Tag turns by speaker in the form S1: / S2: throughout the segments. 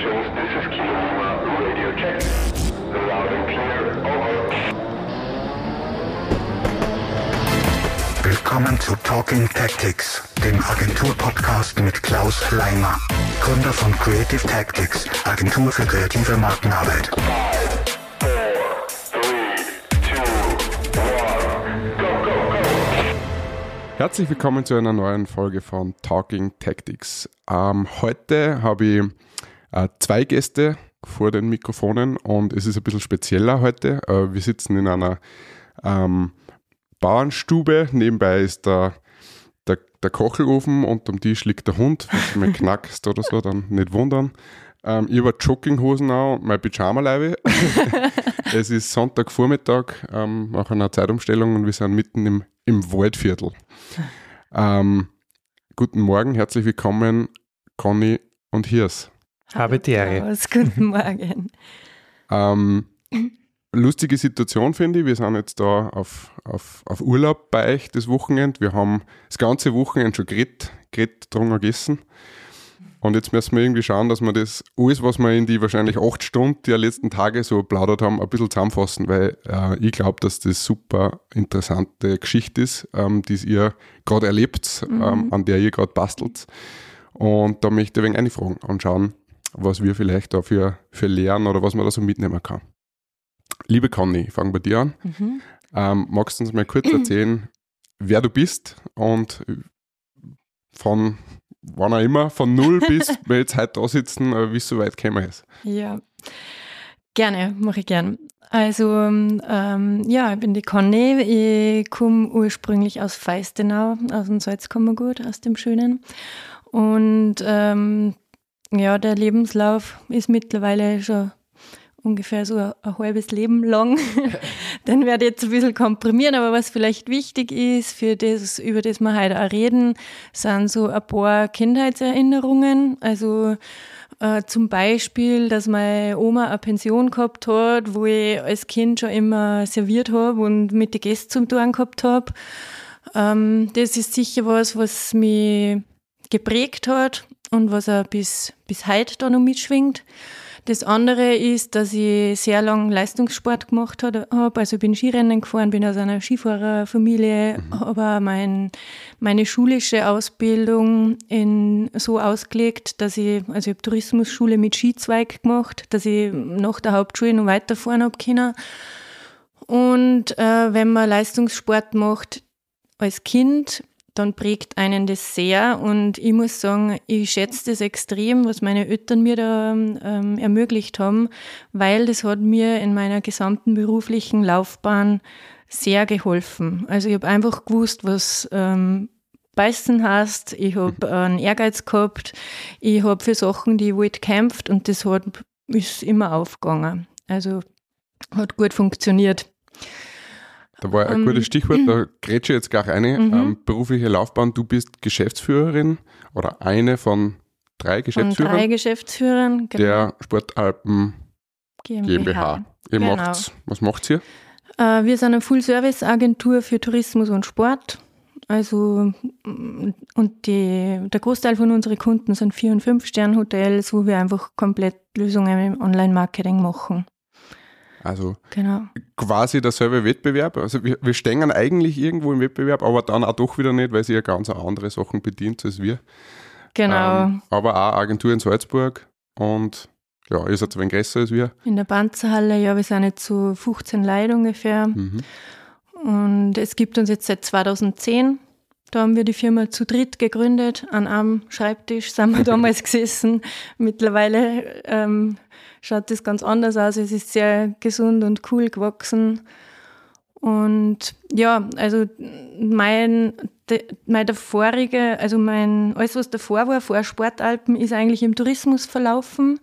S1: stations, this is Kilo Lima, radio check. Loud and clear, over.
S2: Willkommen zu Talking Tactics, dem Agentur-Podcast mit Klaus Leimer, Gründer von Creative Tactics, Agentur für kreative Markenarbeit.
S3: Herzlich willkommen zu einer neuen Folge von Talking Tactics. Ähm, heute habe ich zwei Gäste vor den Mikrofonen und es ist ein bisschen spezieller heute. Äh, wir sitzen in einer ähm, Bauernstube. Nebenbei ist der, der, der Kochelofen und am Tisch liegt der Hund. Wenn du mal knackst oder so, dann nicht wundern. Ähm, ich habe Jogginghosen an und mein Pyjama-Leibe. es ist Sonntagvormittag ähm, nach einer Zeitumstellung und wir sind mitten im, im Waldviertel. Ähm, guten Morgen, herzlich willkommen, Conny und Hirs.
S4: Habe die Ehre.
S5: Klaus, guten Morgen.
S3: Ähm, lustige Situation finde ich. Wir sind jetzt da auf, auf, auf Urlaub bei euch das Wochenende. Wir haben das ganze Wochenende schon geredet, geredet, drungen gegessen. Und jetzt müssen wir irgendwie schauen, dass wir das alles, was wir in die wahrscheinlich acht Stunden der letzten Tage so plaudert haben, ein bisschen zusammenfassen, weil äh, ich glaube, dass das super interessante Geschichte ist, ähm, die ihr gerade erlebt, ähm, an der ihr gerade bastelt. Und da möchte ich ein wenig einfragen und schauen, was wir vielleicht da für, lernen oder was man da so mitnehmen kann. Liebe Conny, ich fange bei dir an. Ähm, magst du uns mal kurz erzählen, wer du bist und von wann auch immer, von null bis wir jetzt heute da sitzen, äh, wie es so weit gekommen ist.
S5: Ja, gerne, mache ich gern. Also, ähm, ja, ich bin die Conny. Ich komme ursprünglich aus Feistenau, aus dem Salzkammergut, aus dem Schönen. Und ähm, ja, der Lebenslauf ist mittlerweile schon ungefähr so ein, ein halbes Leben lang. Den werde ich jetzt ein bisschen komprimieren, aber was vielleicht wichtig ist, für das, über das wir heute auch reden, sind so ein paar Kindheitserinnerungen. Also äh, zum Beispiel, dass meine Oma eine Pension gehabt hat, wo ich als Kind schon immer serviert habe und mit den Gästen zum Tun gehabt habe. Ähm, das ist sicher was, was mich geprägt hat und was auch bis, bis heute da noch mitschwingt. Das andere ist, dass ich sehr lang Leistungssport gemacht habe. Also ich bin Skirennen gefahren, bin aus einer Skifahrerfamilie, habe auch mein, meine schulische Ausbildung in, so ausgelegt, dass ich, also ich habe Tourismusschule mit Skizweig gemacht, dass ich nach der Hauptschule noch weiterfahren habe können. Und äh, wenn man Leistungssport macht als Kind, dann prägt einen das sehr. Und ich muss sagen, ich schätze das extrem, was meine Eltern mir da ähm, ermöglicht haben, weil das hat mir in meiner gesamten beruflichen Laufbahn sehr geholfen. Also ich habe einfach gewusst, was ähm, Beißen heißt, ich habe einen Ehrgeiz gehabt, ich habe für Sachen, die ich wollte, gekämpft und das hat, ist immer aufgegangen. Also hat gut funktioniert.
S3: Da war ein gutes Stichwort, da grätsche ich jetzt gleich eine. Ähm, berufliche Laufbahn, du bist Geschäftsführerin oder eine von drei
S5: Von
S3: Geschäftsführern
S5: drei Geschäftsführern, genau,
S3: der Sportalpen GmbH. Ihr
S5: Genau.
S3: macht's, was macht ihr?
S5: Äh, wir sind eine Full-Service-Agentur für Tourismus und Sport. Also, mm, und die, der Großteil von unseren Kunden sind Vier- und Fünf-Stern-Hotels, wo wir einfach komplett Lösungen im Online-Marketing machen.
S3: Also
S5: Genau.
S3: quasi derselbe Wettbewerb. Also wir, wir stehen eigentlich irgendwo im Wettbewerb, aber dann auch doch wieder nicht, weil sie ja ganz andere Sachen bedient als wir.
S5: Genau.
S3: Ähm, aber auch Agentur in Salzburg und ja, ihr seid ein wenig größer als wir.
S5: In der Panzerhalle, ja, wir sind jetzt so 15 Leute ungefähr.
S3: Mhm.
S5: Und es gibt uns jetzt seit 2010. Da haben wir die Firma zu dritt gegründet. An einem Schreibtisch sind wir damals gesessen. Mittlerweile ähm, schaut das ganz anders aus. Es ist sehr gesund und cool gewachsen. Und ja, also mein, de, mein davorige, also mein, alles was davor war, vor Sportalpen, ist eigentlich im Tourismus verlaufen.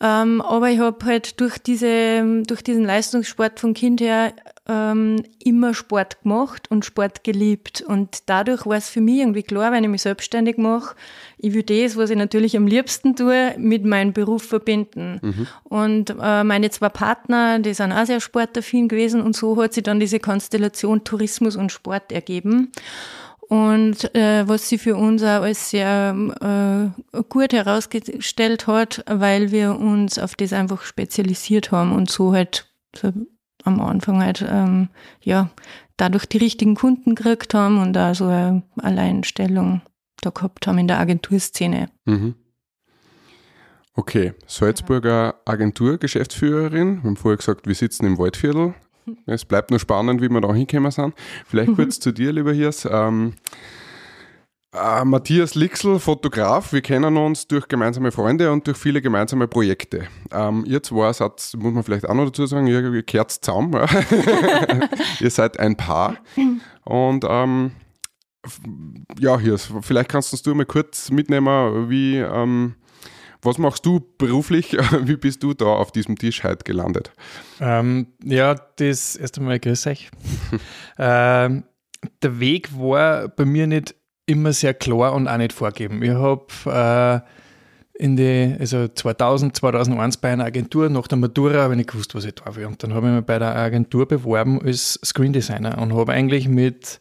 S5: Ähm, aber ich habe halt durch, diese, durch diesen Leistungssport von Kind her ähm, immer Sport gemacht und Sport geliebt. Und dadurch war es für mich irgendwie klar, wenn ich mich selbstständig mache, ich will das, was ich natürlich am liebsten tue, mit meinem Beruf verbinden. Und äh, meine zwei Partner, die sind auch sehr sportaffin gewesen und so hat sich dann diese Konstellation Tourismus und Sport ergeben. Und äh, was sie für uns auch als sehr äh, gut herausgestellt hat, weil wir uns auf das einfach spezialisiert haben und so halt so am Anfang halt ähm, ja dadurch die richtigen Kunden gekriegt haben und da so eine Alleinstellung da gehabt haben in der Agenturszene.
S3: Mhm. Okay, Salzburger Agenturgeschäftsführerin. Wir haben vorher gesagt, wir sitzen im Waldviertel. Es bleibt nur spannend, wie wir da hingekommen sind. Vielleicht kurz zu dir, lieber Hirs. Ähm, äh, Matthias Lixel, Fotograf. Wir kennen uns durch gemeinsame Freunde und durch viele gemeinsame Projekte. Ähm, ihr zwei seid, muss man vielleicht auch noch dazu sagen, ihr, ihr kehrt zusammen. Ihr seid ein Paar. Und ähm, f- ja, Hirs, vielleicht kannst du mal kurz mitnehmen, wie, ähm, was machst du beruflich? Wie bist du da auf diesem Tisch heute gelandet?
S4: Ähm, ja, das erst einmal grüß euch. ähm, der Weg war bei mir nicht immer sehr klar und auch nicht vorgeben. Ich habe äh, in die, also 2000, 2001 bei einer Agentur nach der Matura habe ich nicht gewusst, was ich da will. Und dann habe ich mich bei der Agentur beworben als Screen Designer und habe eigentlich mit,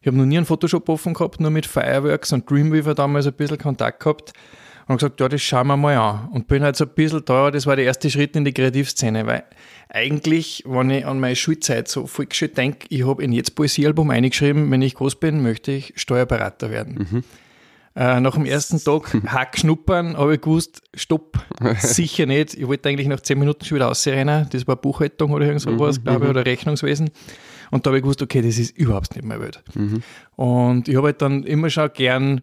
S4: ich habe noch nie einen Photoshop offen gehabt, nur mit Fireworks und Dreamweaver damals ein bisschen Kontakt gehabt und gesagt, ja, das schauen wir mal an. Und bin halt so ein bisschen da, das war der erste Schritt in die Kreativszene, weil eigentlich, wenn ich an meine Schulzeit so voll gescheit denke, ich habe in jetzt Poesiealbum eingeschrieben, wenn ich groß bin, möchte ich Steuerberater werden. Äh, nach dem ersten Tag Hack schnuppern, habe ich gewusst, stopp, sicher nicht. Ich wollte eigentlich nach zehn Minuten schon wieder rausrennen. Das war Buchhaltung oder irgend sowas, glaube ich, oder Rechnungswesen. Und da habe ich gewusst, okay, das ist überhaupt nicht meine Welt. Und ich habe halt dann immer schon gern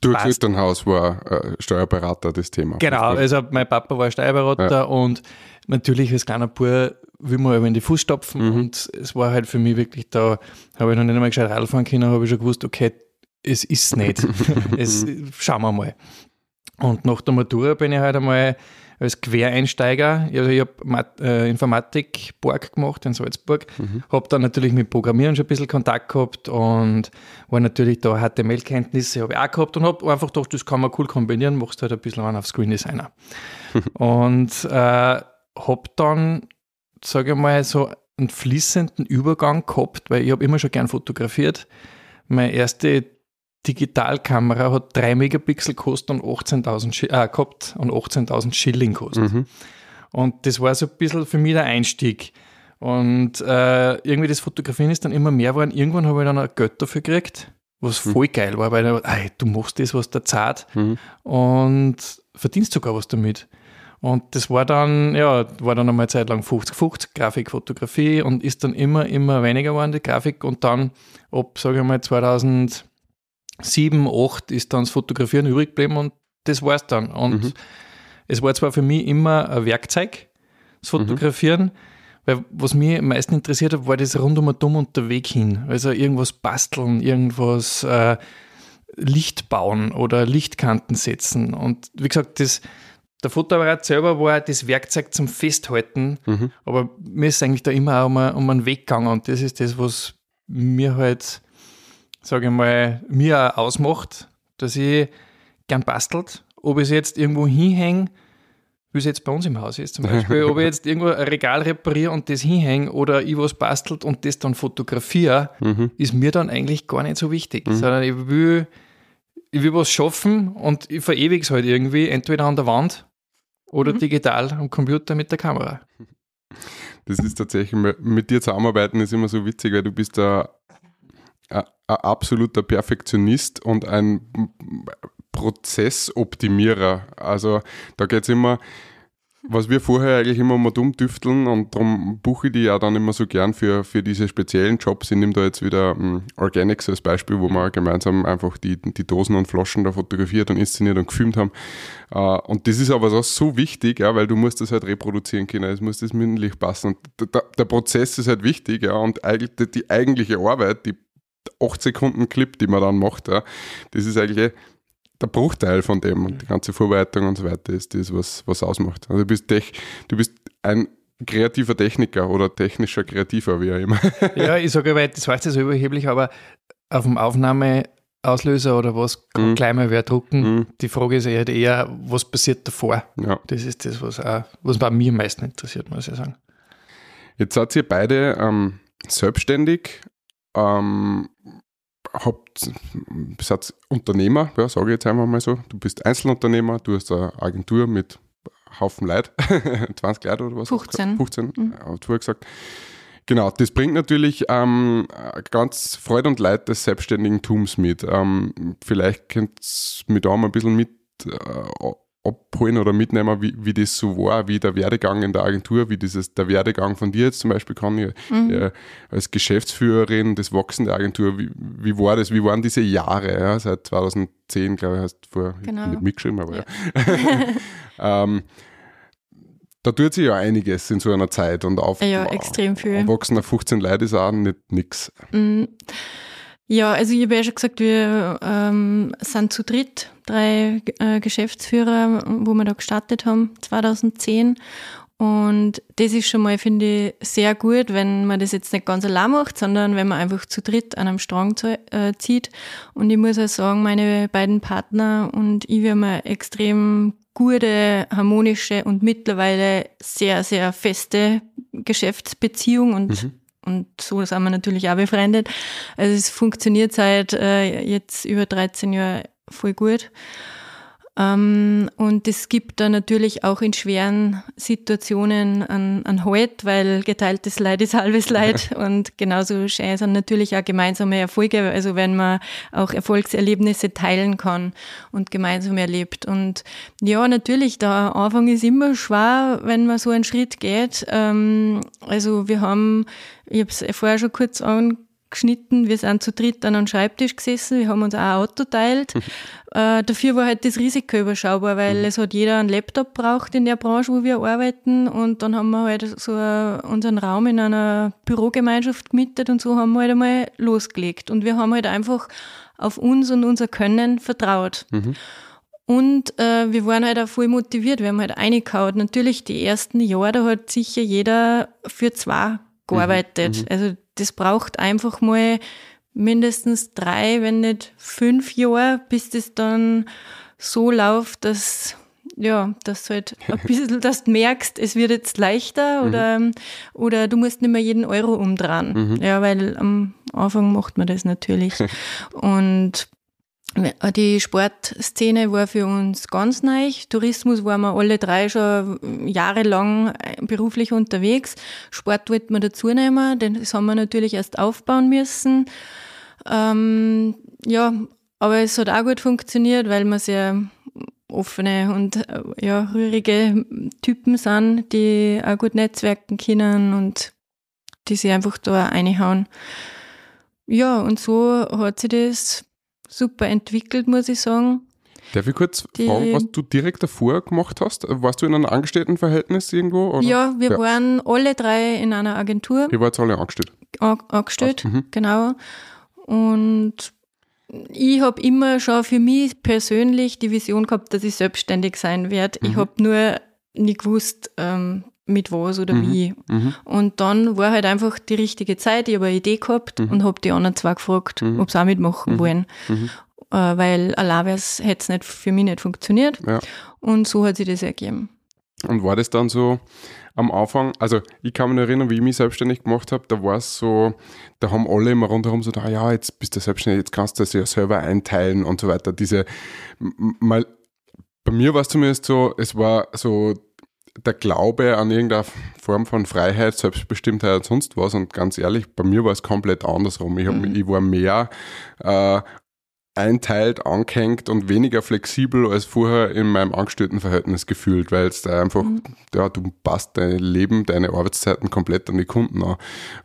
S3: Durch
S4: Passt.
S3: Elternhaus war äh, Steuerberater das Thema.
S4: Genau, also mein Papa war Steuerberater und natürlich als kleiner Bub will man aber in die Fußstapfen und es war halt für mich wirklich da, habe ich noch nicht einmal gescheit Radl fahren können, habe ich schon gewusst, okay, es ist nicht. es, schauen wir mal. Und nach der Matura bin ich halt einmal als Quereinsteiger, also ich habe äh, Informatik Borg gemacht in Salzburg, habe dann natürlich mit Programmieren schon ein bisschen Kontakt gehabt und war natürlich da HTML-Kenntnisse habe ich auch gehabt und habe einfach gedacht, das kann man cool kombinieren, machst halt ein bisschen einen auf Screen Designer. und äh, habe dann, sage ich mal, so einen fließenden Übergang gehabt, weil ich habe immer schon gern fotografiert. Meine erste Digitalkamera hat 3 Megapixel gekostet und 18.000 Schi- äh, gehabt und 18.000 Schilling gekostet.
S3: Mhm.
S4: Und das war so ein bisschen für mich der Einstieg. Und äh, irgendwie das Fotografieren ist dann immer mehr geworden. Irgendwann habe ich dann auch Geld dafür gekriegt, was voll geil war, weil ich ey, du machst das, was der zahlt
S3: Mhm.
S4: und verdienst sogar was damit. Und das war dann, ja, war dann einmal eine Zeit lang 50-50, Grafik, Fotografie und ist dann immer, immer weniger geworden, die Grafik. Und dann, ab, sage ich mal, 2007, 2008 ist dann das Fotografieren übrig geblieben und das war's dann. Und
S3: Mhm.
S4: es war zwar für mich immer ein Werkzeug, das Fotografieren, weil was mich am meisten interessiert hat, war das rundum und dumm Weg hin. Also irgendwas basteln, irgendwas äh, Licht bauen oder Lichtkanten setzen. Und wie gesagt, das, der Fotoapparat selber war das Werkzeug zum Festhalten, aber mir ist eigentlich da immer auch um, um einen Weg gegangen und das ist das, was mir halt, sage ich mal, mir auch ausmacht, dass ich gern bastelt. Ob ich es jetzt irgendwo hinhänge, wie es jetzt bei uns im Haus ist zum Beispiel, ob ich jetzt irgendwo ein Regal repariere und das hinhänge oder ich was bastelt und das dann fotografiere, ist mir dann eigentlich gar nicht so wichtig, sondern ich will, ich will was schaffen und ich verewige es halt irgendwie, entweder an der Wand oder digital am Computer mit der Kamera.
S3: Das ist tatsächlich, mit dir zusammenarbeiten ist immer so witzig, weil du bist ein, ein, absoluter Perfektionist und ein Prozessoptimierer. Also da geht es immer, was wir vorher eigentlich immer mal dumm düfteln und darum buche ich die ja dann immer so gern für, für diese speziellen Jobs. Ich nehme da jetzt wieder um, Organics als Beispiel, wo wir gemeinsam einfach die, die Dosen und Flaschen da fotografiert und inszeniert und gefilmt haben. Uh, und das ist aber so, so wichtig, ja, weil du musst das halt reproduzieren können, es muss das mündlich passen. Und der, der Prozess ist halt wichtig, ja, und eigentlich die eigentliche Arbeit, die 8 Sekunden Clip, die man dann macht, ja, das ist eigentlich der Bruchteil von dem und die ganze Vorbereitung und so weiter ist das, was, was ausmacht. Also du bist, tech, du bist ein kreativer Techniker oder technischer Kreativer, wie auch immer.
S4: Ja, ich sage, weil das heißt ja so überheblich, aber auf dem Aufnahmeauslöser oder was kann
S3: Mhm.
S4: gleich mal wer drucken.
S3: Mhm.
S4: Die Frage ist eher, eher, was passiert davor?
S3: Ja.
S4: Das ist das, was, auch, was bei mir am meisten interessiert, muss ich sagen.
S3: Jetzt seid ihr beide ähm, selbstständig, ähm, seid Unternehmer, ja, sage ich jetzt einfach mal so. Du bist Einzelunternehmer, du hast eine Agentur mit Haufen Leid, 20 Leute oder was?
S5: 15.
S3: 15, mhm. hat vorher gesagt. Genau, das bringt natürlich ähm, ganz Freude und Leid des selbstständigen Tums mit. Ähm, vielleicht könnt ihr mich da mal ein bisschen mit äh, abholen oder mitnehmen, wie, wie das so war, wie der Werdegang in der Agentur, wie dieses, der Werdegang von dir jetzt zum Beispiel kann ich mhm. äh, als Geschäftsführerin des Wachsen der Agentur, wie, wie war das, wie waren diese Jahre, ja, seit 2010, glaube ich, hast du vor,
S5: genau.
S3: nicht mitgeschrieben, aber ja. ja. ähm, da tut sich ja einiges in so einer Zeit und auf
S5: ja, extrem viel.
S3: Erwachsener 15 Leute ist auch nicht nix. Mhm.
S5: Ja, also ich habe ja schon gesagt, wir ähm, sind zu dritt, drei äh, Geschäftsführer, wo wir da gestartet haben, 2010. Und das ist schon mal, finde ich, sehr gut, wenn man das jetzt nicht ganz allein macht, sondern wenn man einfach zu dritt an einem Strang äh, zieht. Und ich muss auch sagen, meine beiden Partner und ich, wir haben eine extrem gute, harmonische und mittlerweile sehr, sehr feste Geschäftsbeziehung und mhm. Und so sind wir natürlich auch befreundet. Also es funktioniert seit äh, jetzt über 13 Jahren voll gut. Ähm, und es gibt da natürlich auch in schweren Situationen an, an Halt, weil geteiltes Leid ist halbes Leid. und genauso schön sind natürlich auch gemeinsame Erfolge, also wenn man auch Erfolgserlebnisse teilen kann und gemeinsam erlebt. Und ja, natürlich, der Anfang ist immer schwer, wenn man so einen Schritt geht. Ähm, also wir haben, ich habe es vorher schon kurz angesprochen, geschnitten. Wir sind zu dritt an einem Schreibtisch gesessen. Wir haben uns auch ein Auto teilt. äh, dafür war halt das Risiko überschaubar, weil mhm. es hat jeder einen Laptop braucht in der Branche, wo wir arbeiten. Und dann haben wir halt so unseren Raum in einer Bürogemeinschaft gemietet und so haben wir halt einmal losgelegt. Und wir haben halt einfach auf uns und unser Können vertraut. Mhm. Und äh, wir waren halt auch voll motiviert. Wir haben halt reingehauen. Natürlich die ersten Jahre, da hat sicher jeder für zwei gearbeitet. Mhm. Also das braucht einfach mal mindestens drei, wenn nicht fünf Jahre, bis das dann so läuft, dass ja, dass halt ein bisschen, dass du merkst, es wird jetzt leichter mhm. oder, oder du musst nicht mehr jeden Euro umdrehen. Mhm. Ja, weil am Anfang macht man das natürlich. Und die Sportszene war für uns ganz neu. Tourismus waren wir alle drei schon jahrelang beruflich unterwegs. Sport wollten wir dazu nehmen, denn das haben wir natürlich erst aufbauen müssen. Ähm, ja, aber es hat auch gut funktioniert, weil wir sehr offene und ja, rührige Typen sind, die auch gut netzwerken können und die sich einfach da reinhauen. Ja, und so hat sich das super entwickelt, muss ich sagen.
S3: Darf ich kurz die, fragen, was du direkt davor gemacht hast? Warst du in einem Angestelltenverhältnis irgendwo? Oder?
S5: Ja, wir ja. waren alle drei in einer Agentur.
S3: Ihr wart alle angestellt?
S5: angestellt, mhm. genau. Und ich habe immer schon für mich persönlich die Vision gehabt, dass ich selbstständig sein werde. Mhm. Ich habe nur nie gewusst, ähm, mit was oder mhm. wie. Mhm. Und dann war halt einfach die richtige Zeit. Ich habe eine Idee gehabt mhm. und habe die anderen zwei gefragt, mhm. ob sie auch mitmachen mhm. wollen. Mhm. Äh, weil allein hätte es nicht für mich nicht funktioniert. Ja. Und so hat sich das ergeben.
S3: Und war das dann so am Anfang, also ich kann mich erinnern, wie ich mich selbstständig gemacht habe, da war es so, da haben alle immer rundherum so, ah ja, jetzt bist du selbstständig, jetzt kannst du das ja selber einteilen und so weiter. Diese, mal, bei mir war es zumindest so, es war so der Glaube an irgendeine Form von Freiheit, Selbstbestimmtheit und sonst was. Und ganz ehrlich, bei mir war es komplett andersrum. Ich, hab, mhm. ich war mehr äh, einteilt, angehängt und weniger flexibel als vorher in meinem Angestelltenverhältnis gefühlt, weil es da einfach, mhm. ja, du passt dein Leben, deine Arbeitszeiten komplett an die Kunden an.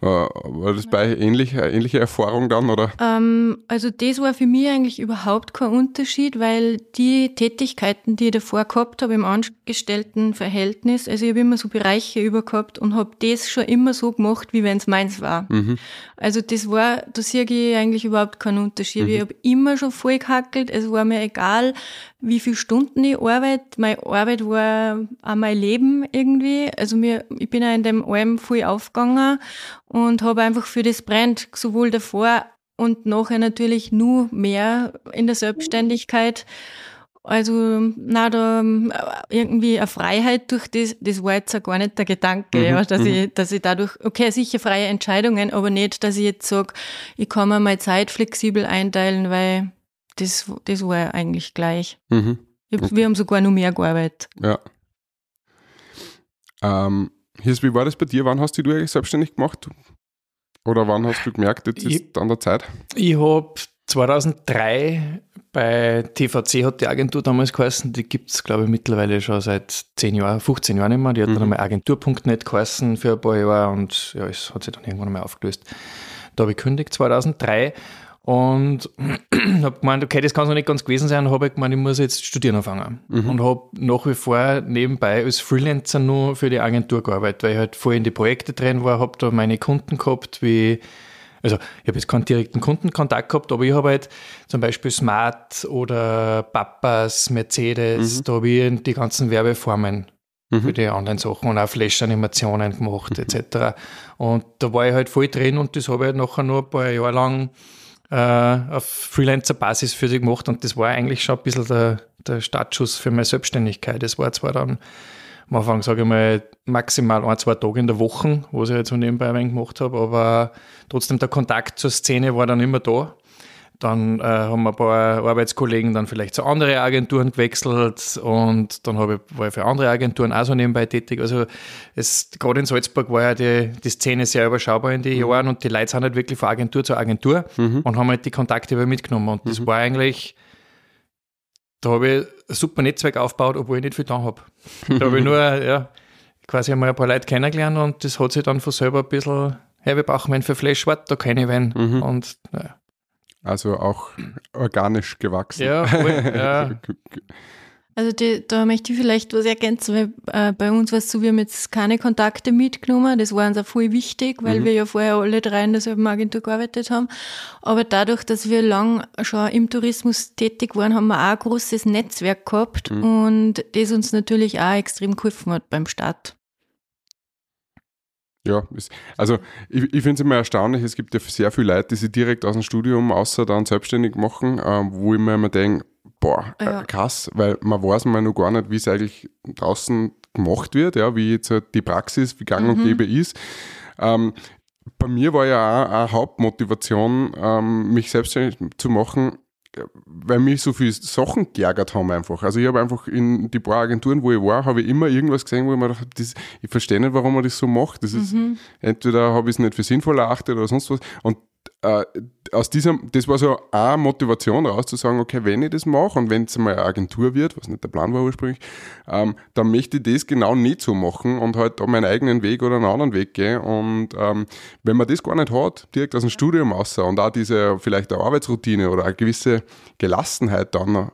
S3: Äh, war das bei ähnlich, ähnliche Erfahrung dann, oder?
S5: Ähm, also das war für mich eigentlich überhaupt kein Unterschied, weil die Tätigkeiten, die ich davor gehabt habe im Angestelltenverhältnis, also ich habe immer so Bereiche über gehabt und habe das schon immer so gemacht, wie wenn es meins war. Mhm. Also das war, da sehe ich eigentlich überhaupt keinen Unterschied. Mhm. Ich habe immer schon voll gehackelt. Es war mir egal, wie viele Stunden ich arbeite. Meine Arbeit war auch mein Leben irgendwie. Also mir, ich bin auch in dem Alm voll aufgegangen und habe einfach für das brennt, sowohl davor und nachher natürlich nur mehr in der Selbstständigkeit. Also, na, da irgendwie eine Freiheit durch das, das war jetzt auch gar nicht der Gedanke,
S3: Mhm,
S5: ja, dass ich, dass ich dadurch, okay, sicher freie Entscheidungen, aber nicht, dass ich jetzt sage, ich kann mir meine Zeit flexibel einteilen, weil das, das war eigentlich gleich.
S3: Mhm.
S5: Ich, Wir haben sogar noch mehr gearbeitet.
S3: Ja. Ähm, Hirs, wie war das bei dir? Wann hast du dich eigentlich selbstständig gemacht? Oder wann hast du gemerkt, jetzt ist
S4: Ich-
S3: an der Zeit?
S4: Ich habe 2003 bei TVC hat die Agentur damals geheißen, die gibt es glaube ich mittlerweile schon seit 10 Jahren, 15 Jahren nicht mehr. Die hat dann einmal Agentur.net geheißen für ein paar Jahre und ja, es hat sich dann irgendwann einmal aufgelöst. Da habe ich gekündigt 2003 und habe gemeint, okay, das kann es noch nicht ganz gewesen sein, habe ich gemeint, ich muss jetzt studieren anfangen. Und habe nach wie vor nebenbei als Freelancer nur für die Agentur gearbeitet, weil ich halt voll in die Projekte drin war, habe da meine Kunden gehabt, wie also ich habe jetzt keinen direkten Kundenkontakt gehabt, aber ich habe halt zum Beispiel Smart oder Papas, Mercedes, da habe ich die ganzen Werbeformen für die anderen Sachen und auch Flash-Animationen gemacht etc. Und da war ich halt voll drin und das habe ich halt nachher noch ein paar Jahre lang äh, auf Freelancer-Basis für sie gemacht und das war eigentlich schon ein bisschen der, der Startschuss für meine Selbstständigkeit. Das war zwar dann am Anfang, sage ich mal, maximal ein, zwei Tage in der Woche, wo ich halt so nebenbei ein wenig gemacht habe, aber trotzdem der Kontakt zur Szene war dann immer da. Dann äh, haben ein paar Arbeitskollegen dann vielleicht zu anderen Agenturen gewechselt und dann habe ich, war ich für andere Agenturen auch so nebenbei tätig. Also es, gerade in Salzburg war ja die, die Szene sehr überschaubar in den Jahren und die Leute sind halt wirklich von Agentur zu Agentur und haben halt die Kontakte über mitgenommen. Und das war eigentlich, da habe ich ein super Netzwerk aufgebaut, obwohl ich nicht viel da habe. Da habe ich nur ja, quasi einmal ein paar Leute kennengelernt und das hat sich dann von selber ein bisschen, hey, wir brauchen wen für Flashwort, da kenne ich wen. Und ja.
S3: Also auch organisch gewachsen.
S4: Ja, voll, ja.
S5: Also die, da möchte ich vielleicht was ergänzen, weil äh, bei uns war es so, wir haben jetzt keine Kontakte mitgenommen. Das war uns auch voll wichtig, weil wir ja vorher alle drei in derselben Agentur gearbeitet haben. Aber dadurch, dass wir lang schon im Tourismus tätig waren, haben wir auch ein großes Netzwerk gehabt und das uns natürlich auch extrem geholfen hat beim Start.
S3: Ja, also ich, ich finde es immer erstaunlich, es gibt ja sehr viele Leute, die sich direkt aus dem Studium außer dann selbstständig machen, ähm, wo ich mir immer denke, boah,
S5: Ja.
S3: äh, krass, weil man weiß mal noch gar nicht, wie es eigentlich draußen gemacht wird, ja, wie jetzt halt die Praxis, wie gang und gäbe ist. Ähm, bei mir war ja auch eine Hauptmotivation, ähm, mich selbstständig zu machen, weil mich so viele Sachen geärgert haben einfach. Also ich habe einfach in die paar Agenturen, wo ich war, habe ich immer irgendwas gesehen, wo ich mir gedacht habe, das, ich verstehe nicht, warum man das so macht. Das ist, entweder habe ich es nicht für sinnvoll erachtet oder sonst was. Und äh, aus diesem, das war so eine Motivation raus zu sagen, okay, wenn ich das mache und wenn es mal eine Agentur wird, was nicht der Plan war ursprünglich, ähm, dann möchte ich das genau nicht so machen und halt da meinen eigenen Weg oder einen anderen Weg gehen. Und ähm, wenn man das gar nicht hat, direkt aus dem Studium raus und auch diese vielleicht eine Arbeitsroutine oder eine gewisse Gelassenheit dann,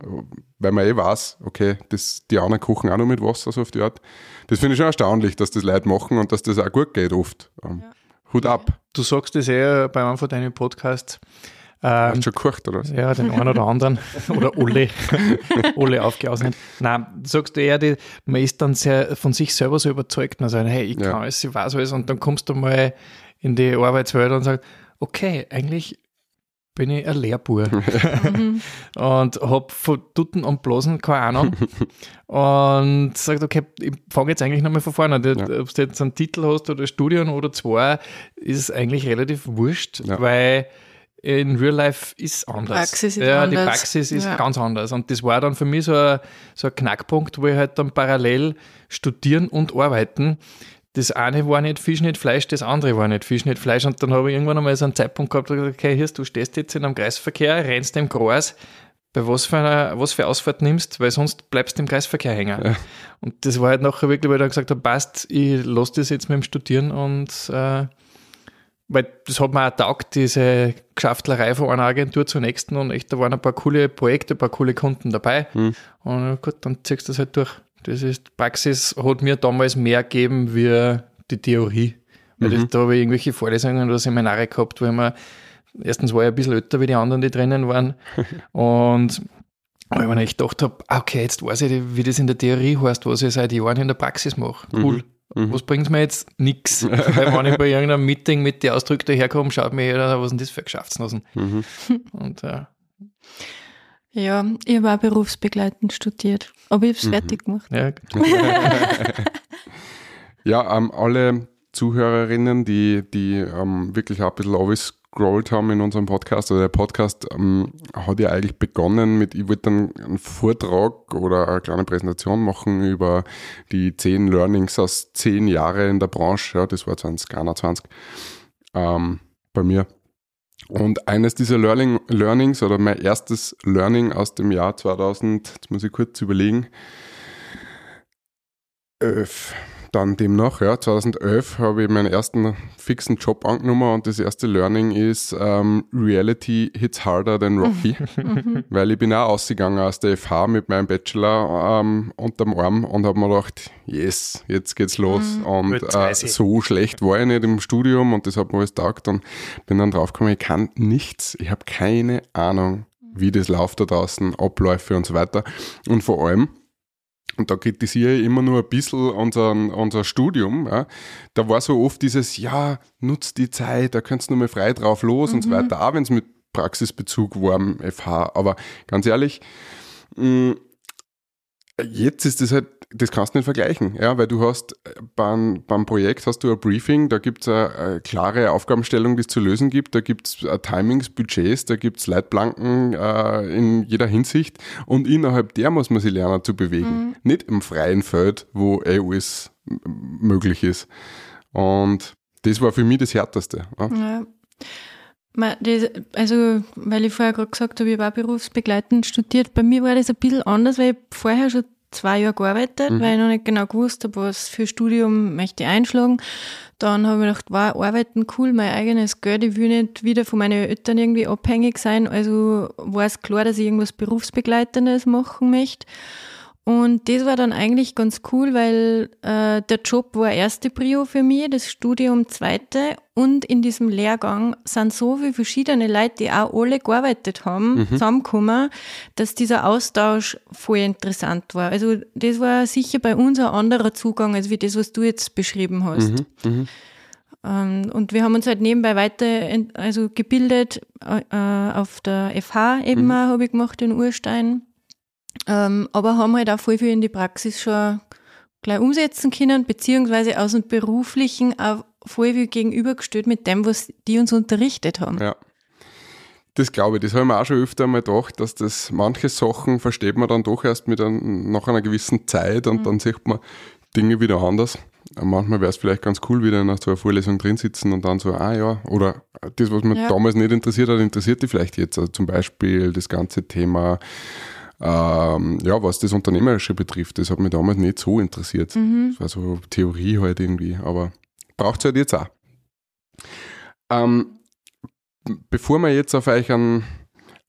S3: weil man eh weiß, okay, das, die anderen kochen auch noch mit Wasser, so auf die Art. Das finde ich schon erstaunlich, dass das Leute machen und dass das auch gut geht oft. Ähm, Hut ab.
S4: Du sagst das eh bei einem von deinen Podcasts. Ähm,
S3: Hast schon gekocht, oder?
S4: Ja, den einen oder anderen. oder alle. alle aufgeausnet. Nein, sagst du eher, die, man ist dann sehr von sich selber so überzeugt und sagt, hey, ich
S3: Ja.
S4: kann alles, ich weiß alles. Und dann kommst du mal in die Arbeitswelt und sagst, okay, eigentlich bin ich ein Lehrbur. und hab von Tutten und Blasen keine Ahnung. und sagt, okay, ich fange jetzt eigentlich nochmal von vorne an.
S3: Ja.
S4: Ob du jetzt einen Titel hast oder Studien oder zwei, ist eigentlich relativ wurscht,
S3: Ja.
S4: weil in Real Life ist anders.
S5: Praxis ist
S4: ja, die
S5: anders.
S4: Praxis ist
S5: Ja.
S4: ganz anders. Und das war dann für mich so ein, so ein Knackpunkt, wo ich halt dann parallel studieren und arbeiten. Das eine war nicht Fisch, nicht Fleisch, das andere war nicht Fisch, nicht Fleisch. Und dann habe ich irgendwann einmal so einen Zeitpunkt gehabt, wo ich gesagt okay, hier, du stehst jetzt in einem Kreisverkehr, rennst im Kreis, bei was für einer, was für Ausfahrt nimmst, weil sonst bleibst du im Kreisverkehr hängen. Und das war halt nachher wirklich, weil ich dann gesagt habe, passt, ich lasse das jetzt mit dem Studieren und äh, weil das hat mir auch taugt, diese Geschäftlerei von einer Agentur zur nächsten und echt, da waren ein paar coole Projekte, ein paar coole Kunden dabei. Und ja, gut, dann ziehst du das halt durch. Das ist, Praxis hat mir damals mehr gegeben wie die Theorie. Weil das, da habe ich irgendwelche Vorlesungen oder Seminare gehabt, wo ich mir, erstens war ich ein bisschen älter wie die anderen, die drinnen waren. und weil ich mir echt gedacht habe, okay, jetzt weiß ich, wie das in der Theorie heißt, was ich seit Jahren in der Praxis mache. Cool. Was bringt mir jetzt? Nix. Weil wenn ich bei irgendeinem Meeting mit den Ausdrücken daherkomme, schaut mir jeder, was ist denn das für Geschäftsnosen? Und ja.
S5: Ja, ich habe auch berufsbegleitend studiert, aber ich habe es fertig gemacht.
S4: Ja,
S3: Ja, ähm, alle Zuhörerinnen, die, die ähm, wirklich auch ein bisschen overscrollt haben in unserem Podcast, also der Podcast ähm, hat ja eigentlich begonnen mit, ich wollte dann einen Vortrag oder eine kleine Präsentation machen über die zehn Learnings aus zehn Jahren in der Branche, ja, das war 2021 ähm, bei mir. Und eines dieser Learning, Learnings oder mein erstes Learning aus dem Jahr 2000, jetzt muss ich kurz überlegen, dann demnach, ja, 2011 habe ich meinen ersten fixen Job angenommen und das erste Learning ist, ähm, Reality hits harder than Rocky, weil ich bin auch ausgegangen aus der FH mit meinem Bachelor ähm, unterm Arm und habe mir gedacht, yes, jetzt geht's los. Und
S4: Gut,
S3: äh, so schlecht war ich nicht im Studium und das hat mir alles taugt und bin dann draufgekommen, ich kann nichts, ich habe keine Ahnung, wie das läuft da draußen, Abläufe und so weiter. Und vor allem und da kritisiere ich immer nur ein bisschen unseren, unser Studium. Ja. Da war so oft dieses, ja, nutzt die Zeit, da könntest du nur mal frei drauf los und so weiter, auch wenn es mit Praxisbezug war am FH. Aber ganz ehrlich, mh, jetzt ist das halt, das kannst du nicht vergleichen, ja, weil du hast äh, beim, beim Projekt hast du ein Briefing, da gibt es eine, eine klare Aufgabenstellung, die es zu lösen gibt, da gibt es Timings, Budgets, da gibt es Leitplanken äh, in jeder Hinsicht und innerhalb der muss man sich lernen zu bewegen. Nicht im freien Feld, wo eh m- möglich ist. Und das war für mich das Härteste. Ja.
S5: Ja. Also, weil ich vorher gerade gesagt habe, ich auch berufsbegleitend studiert. Bei mir war das ein bisschen anders, weil ich vorher schon zwei Jahre gearbeitet, weil ich noch nicht genau gewusst habe, was für Studium möchte ich einschlagen. Dann habe ich gedacht, wow, arbeiten cool, mein eigenes Geld, ich will nicht wieder von meinen Eltern irgendwie abhängig sein. Also war es klar, dass ich irgendwas Berufsbegleitendes machen möchte. Und das war dann eigentlich ganz cool, weil äh, der Job war erste Prio für mich, das Studium zweite. Und in diesem Lehrgang sind so viele verschiedene Leute, die auch alle gearbeitet haben, zusammengekommen, dass dieser Austausch voll interessant war. Also das war sicher bei uns ein anderer Zugang, als wie das, was du jetzt beschrieben hast. Ähm, und wir haben uns halt nebenbei weiter also gebildet, äh, äh, auf der FH eben auch, habe ich gemacht in Urstein. Ähm, aber haben halt auch voll viel in die Praxis schon gleich umsetzen können, beziehungsweise aus dem Beruflichen auch voll viel gegenübergestellt mit dem, was die uns unterrichtet haben.
S3: Ja. Das glaube ich, das habe ich mir auch schon öfter mal gedacht, dass das manche Sachen versteht man dann doch erst mit ein, nach einer gewissen Zeit und dann sieht man Dinge wieder anders. Äh, Manchmal wäre es vielleicht ganz cool, wieder in so einer Vorlesung drin sitzen und dann so, ah ja, oder das, was mich
S5: Ja.
S3: damals nicht interessiert hat, interessiert dich vielleicht jetzt. Also zum Beispiel das ganze Thema, ähm, ja, was das Unternehmerische betrifft, das hat mich damals nicht so interessiert. Das war so Theorie halt irgendwie, aber braucht es halt jetzt auch. Ähm, bevor wir jetzt auf euch an,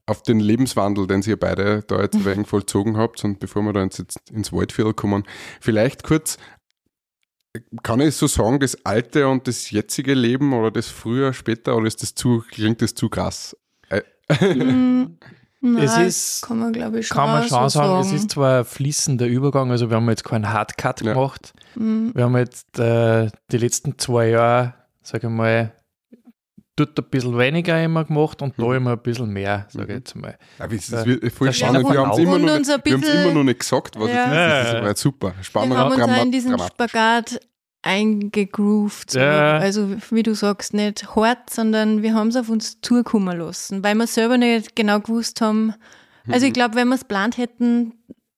S3: auf den Lebenswandel, den ihr beide da jetzt ein wenig vollzogen habt und bevor wir da jetzt, jetzt ins Waldviertel kommen, vielleicht kurz, kann ich so sagen, das alte und das jetzige Leben oder das früher, später oder ist das zu, klingt das zu krass?
S5: Nein,
S4: Es ist-
S5: kann man glaube ich schon,
S4: kann man schon
S5: so
S4: sagen, es ist zwar ein fließender Übergang, also wir haben jetzt keinen Hardcut
S3: Ja.
S4: gemacht.
S5: Mhm.
S4: Wir haben jetzt äh, die letzten zwei Jahre, sage ich mal, dort ein bisschen weniger immer gemacht und da immer ein bisschen mehr, sage ich jetzt mal.
S3: Ja, wie ist das wird voll spannend. Wir haben es immer, noch nicht- wir immer noch nicht gesagt, was
S5: Ja.
S3: es ist. Das
S4: Ja.
S3: aber super. Spannend
S5: Wir haben
S3: und
S5: uns in diesen
S3: dramatisch.
S5: Spagat eingegroovt. So.
S4: Ja.
S5: Also, wie du sagst, nicht hart, sondern wir haben es auf uns zukommen lassen, weil wir selber nicht genau gewusst haben. Also,
S3: Mhm.
S5: ich glaube, wenn wir es geplant hätten,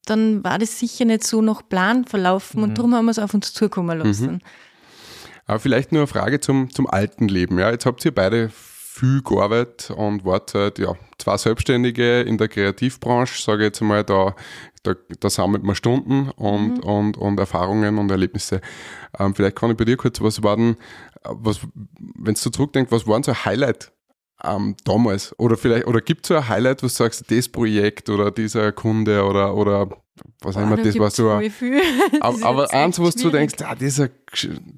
S5: dann war das sicher nicht so nach Plan verlaufen und darum haben wir es auf uns zukommen lassen.
S3: Aber vielleicht nur eine Frage zum, zum alten Leben. Ja, jetzt habt ihr beide viel gearbeitet und wart halt, ja, zwei Selbstständige in der Kreativbranche, sage ich jetzt mal, da, da, da sammelt man Stunden und, und, und Erfahrungen und Erlebnisse. Ähm, vielleicht kann ich bei dir kurz, was war denn, äh, was, wenn du zurückdenkst, was waren so Highlight ähm, damals? Oder vielleicht, oder gibt es so ein Highlight, wo du sagst, das Projekt oder dieser Kunde oder, oder was auch immer,
S5: da
S3: das war so ein, aber, aber eins, was du denkst, ah, das, ein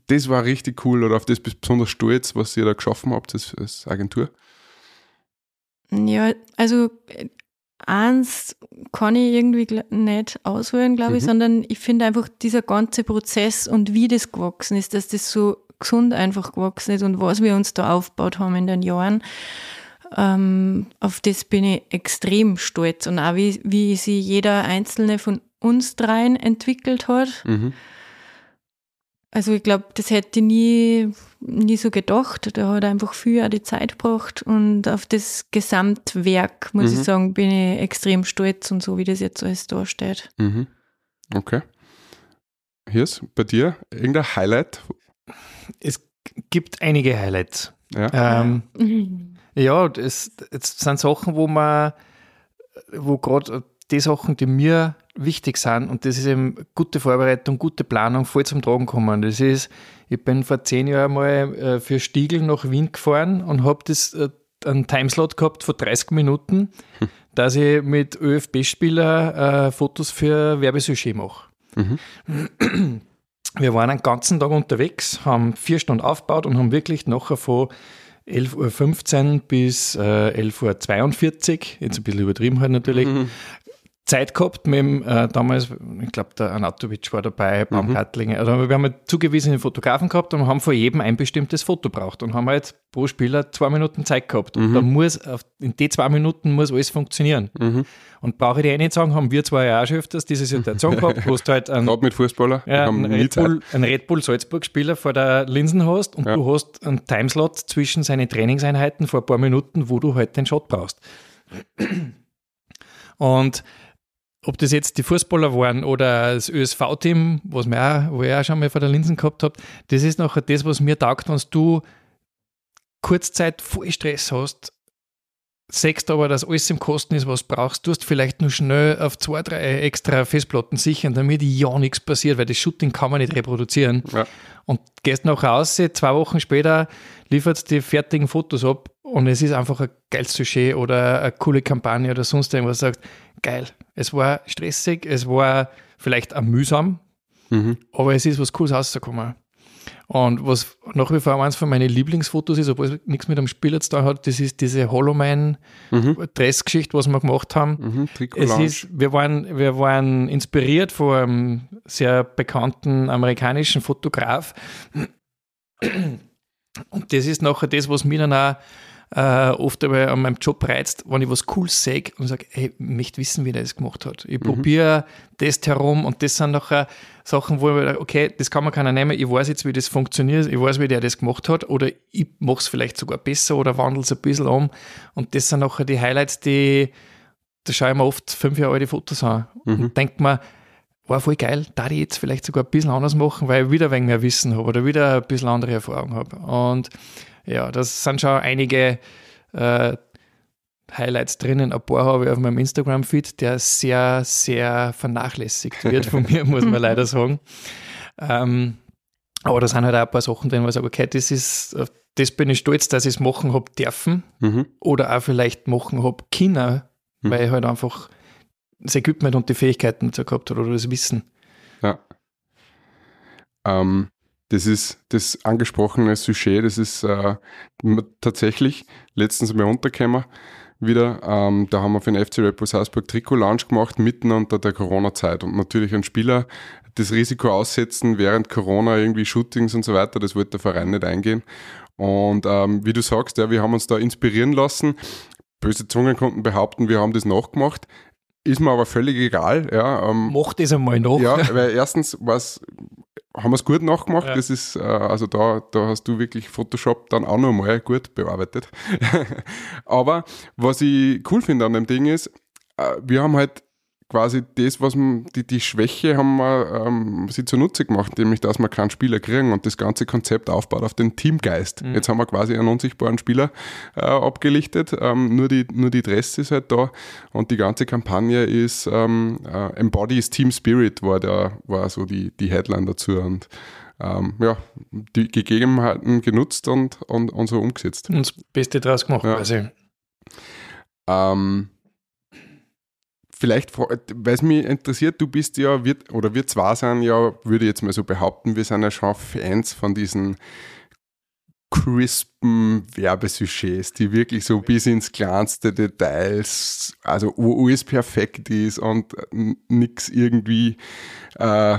S3: das war richtig cool oder auf das bist du besonders stolz, was ihr da geschaffen habt als, als Agentur.
S5: Ja, also eins kann ich irgendwie nicht auswählen, glaube ich,
S3: Mhm.
S5: sondern ich finde einfach dieser ganze Prozess und wie das gewachsen ist, dass das so gesund einfach gewachsen ist und was wir uns da aufgebaut haben in den Jahren. ähm, auf das bin ich extrem stolz. Und auch wie, wie sich jeder einzelne von uns dreien entwickelt hat.
S3: Mhm.
S5: Also ich glaube, das hätte ich nie, nie so gedacht. Da hat einfach viel auch die Zeit gebracht. Und auf das Gesamtwerk, muss
S3: Mhm.
S5: ich sagen, bin ich extrem stolz und so, wie das jetzt alles da steht.
S3: Mhm. Okay. Hirs, bei dir irgendein Highlight?
S4: Es gibt einige Highlights.
S3: Ja.
S4: Ähm,
S5: Mhm.
S4: Ja, das, das sind Sachen, wo man, wo gerade die Sachen, die mir wichtig sind, und das ist eben gute Vorbereitung, gute Planung, voll zum Tragen kommen. Das ist, ich bin vor zehn Jahren mal äh, für Stiegel nach Wien gefahren und habe das äh, einen Timeslot gehabt von 30 Minuten, dass ich mit ÖFB-Spieler äh, Fotos für Werbesujet mache.
S3: Mhm.
S4: Wir waren einen ganzen Tag unterwegs, haben vier Stunden aufgebaut und haben wirklich nachher von 11.15 Uhr bis äh, 11.42 Uhr, jetzt ein bisschen übertrieben halt natürlich,
S3: Mhm.
S4: Zeit gehabt mit dem, äh, damals, ich glaube, der Anatovic war dabei, Baumgartlinge. Also wir haben einen zugewiesenen Fotografen gehabt und haben von jedem ein bestimmtes Foto braucht und haben halt pro Spieler zwei Minuten Zeit gehabt. Und da muss, in die zwei Minuten muss alles funktionieren.
S3: Mhm.
S4: Und brauche ich dir eh nicht sagen, haben wir zwar ja auch schon öfters diese Situation gehabt, wo du halt einen,
S3: Gerade mit Fußballer,
S4: ja, einen, Red. Bull, einen Red Bull Salzburg-Spieler vor der Linsen hast und
S3: Ja.
S4: du hast einen Timeslot zwischen seinen Trainingseinheiten vor ein paar Minuten, wo du halt den Shot brauchst. Und ob das jetzt die Fußballer waren oder das ÖSV-Team, was mir auch, wo ich auch schon mal vor der Linsen gehabt habe, das ist nachher das, was mir taugt, wenn du Kurzzeit voll Stress hast, sagst aber, dass alles im Kosten ist, was du brauchst, tust vielleicht nur schnell auf zwei, drei extra Festplatten sichern, damit ja nichts passiert, weil das Shooting kann man nicht reproduzieren.
S3: Ja.
S4: Und gehst noch raus, zwei Wochen später liefert die fertigen Fotos ab und es ist einfach ein geiles Sujet oder eine coole Kampagne oder sonst irgendwas, sagt, geil, es war stressig, es war vielleicht auch mühsam,
S3: Mhm.
S4: aber es ist was Cooles rausgekommen. Und was nach wie vor eins von meinen Lieblingsfotos ist, obwohl es nichts mit einem Spieler zu tun hat, das ist diese Hollow-Man-Dress-Geschichte, was wir gemacht haben.
S3: Mhm.
S4: Es ist, wir, waren, wir waren inspiriert von einem sehr bekannten amerikanischen Fotograf. Und das ist nachher das, was mir dann auch äh, oft aber an meinem Job reizt, wenn ich was Cooles sehe und sage, hey, ich möchte wissen, wie der das gemacht hat. Ich probiere das herum und das sind nachher Sachen, wo ich mir denke, okay, das kann man keiner nehmen, ich weiß jetzt, wie das funktioniert, ich weiß, wie der das gemacht hat oder ich mache es vielleicht sogar besser oder wandle es ein bisschen um und das sind nachher die Highlights, die da schaue ich mir oft fünf Jahre alte Fotos an und denke mir, war voll geil, da ich jetzt vielleicht sogar ein bisschen anders machen, weil ich wieder ein wenig mehr Wissen habe oder wieder ein bisschen andere Erfahrung habe. Und ja, das sind schon einige äh, Highlights drinnen. Ein paar habe ich auf meinem Instagram-Feed, der sehr, sehr vernachlässigt wird von mir, muss man leider sagen. Ähm, aber da sind halt auch ein paar Sachen drin, wo ich sage, okay, das ist, das bin ich stolz, dass ich es machen habe dürfen
S3: Mhm.
S4: oder auch vielleicht machen habe können,
S3: Mhm.
S4: weil ich halt einfach das Equipment und die Fähigkeiten dazu gehabt habe oder das Wissen.
S3: Ja. Ähm, das ist das angesprochene Sujet, das ist äh, tatsächlich letztens mal untergekommen wieder. Ähm, da haben wir für den FC Red Bull Salzburg Trikot Lounge gemacht, mitten unter der Corona-Zeit. Und natürlich ein Spieler das Risiko aussetzen während Corona, irgendwie Shootings und so weiter, das wollte der Verein nicht eingehen. Und ähm, wie du sagst, ja, wir haben uns da inspirieren lassen. Böse Zungen konnten behaupten, wir haben das nachgemacht. Ist mir aber völlig egal. Ja, ähm,
S4: Mach das einmal noch.
S3: ja, weil erstens war's, haben wir es gut nachgemacht.
S4: Ja.
S3: Das ist, äh, also da, da hast du wirklich Photoshop dann auch nochmal gut bearbeitet. Aber was ich cool finde an dem Ding ist, äh, wir haben halt quasi das, was man, die, die Schwäche haben wir ähm, sie zunutze gemacht, nämlich dass wir keinen Spieler kriegen und das ganze Konzept aufbaut auf den Teamgeist. Jetzt haben wir quasi einen unsichtbaren Spieler äh, abgelichtet, ähm, nur, die, nur die Dress ist halt da und die ganze Kampagne ist ähm, äh, Embodies Team Spirit war, der, war so die, die Headline dazu und ähm, ja, die Gegebenheiten genutzt und, und, und so umgesetzt.
S4: Und das Beste draus gemacht,
S3: Ja.
S4: quasi.
S3: Ähm, vielleicht, weil es mich interessiert, du bist ja, wir, oder wir zwei sind ja, würde ich jetzt mal so behaupten, wir sind ja schon Fans von diesen crispen Werbesujets, die wirklich so bis ins kleinste Details, also wo alles perfekt ist und nichts irgendwie äh,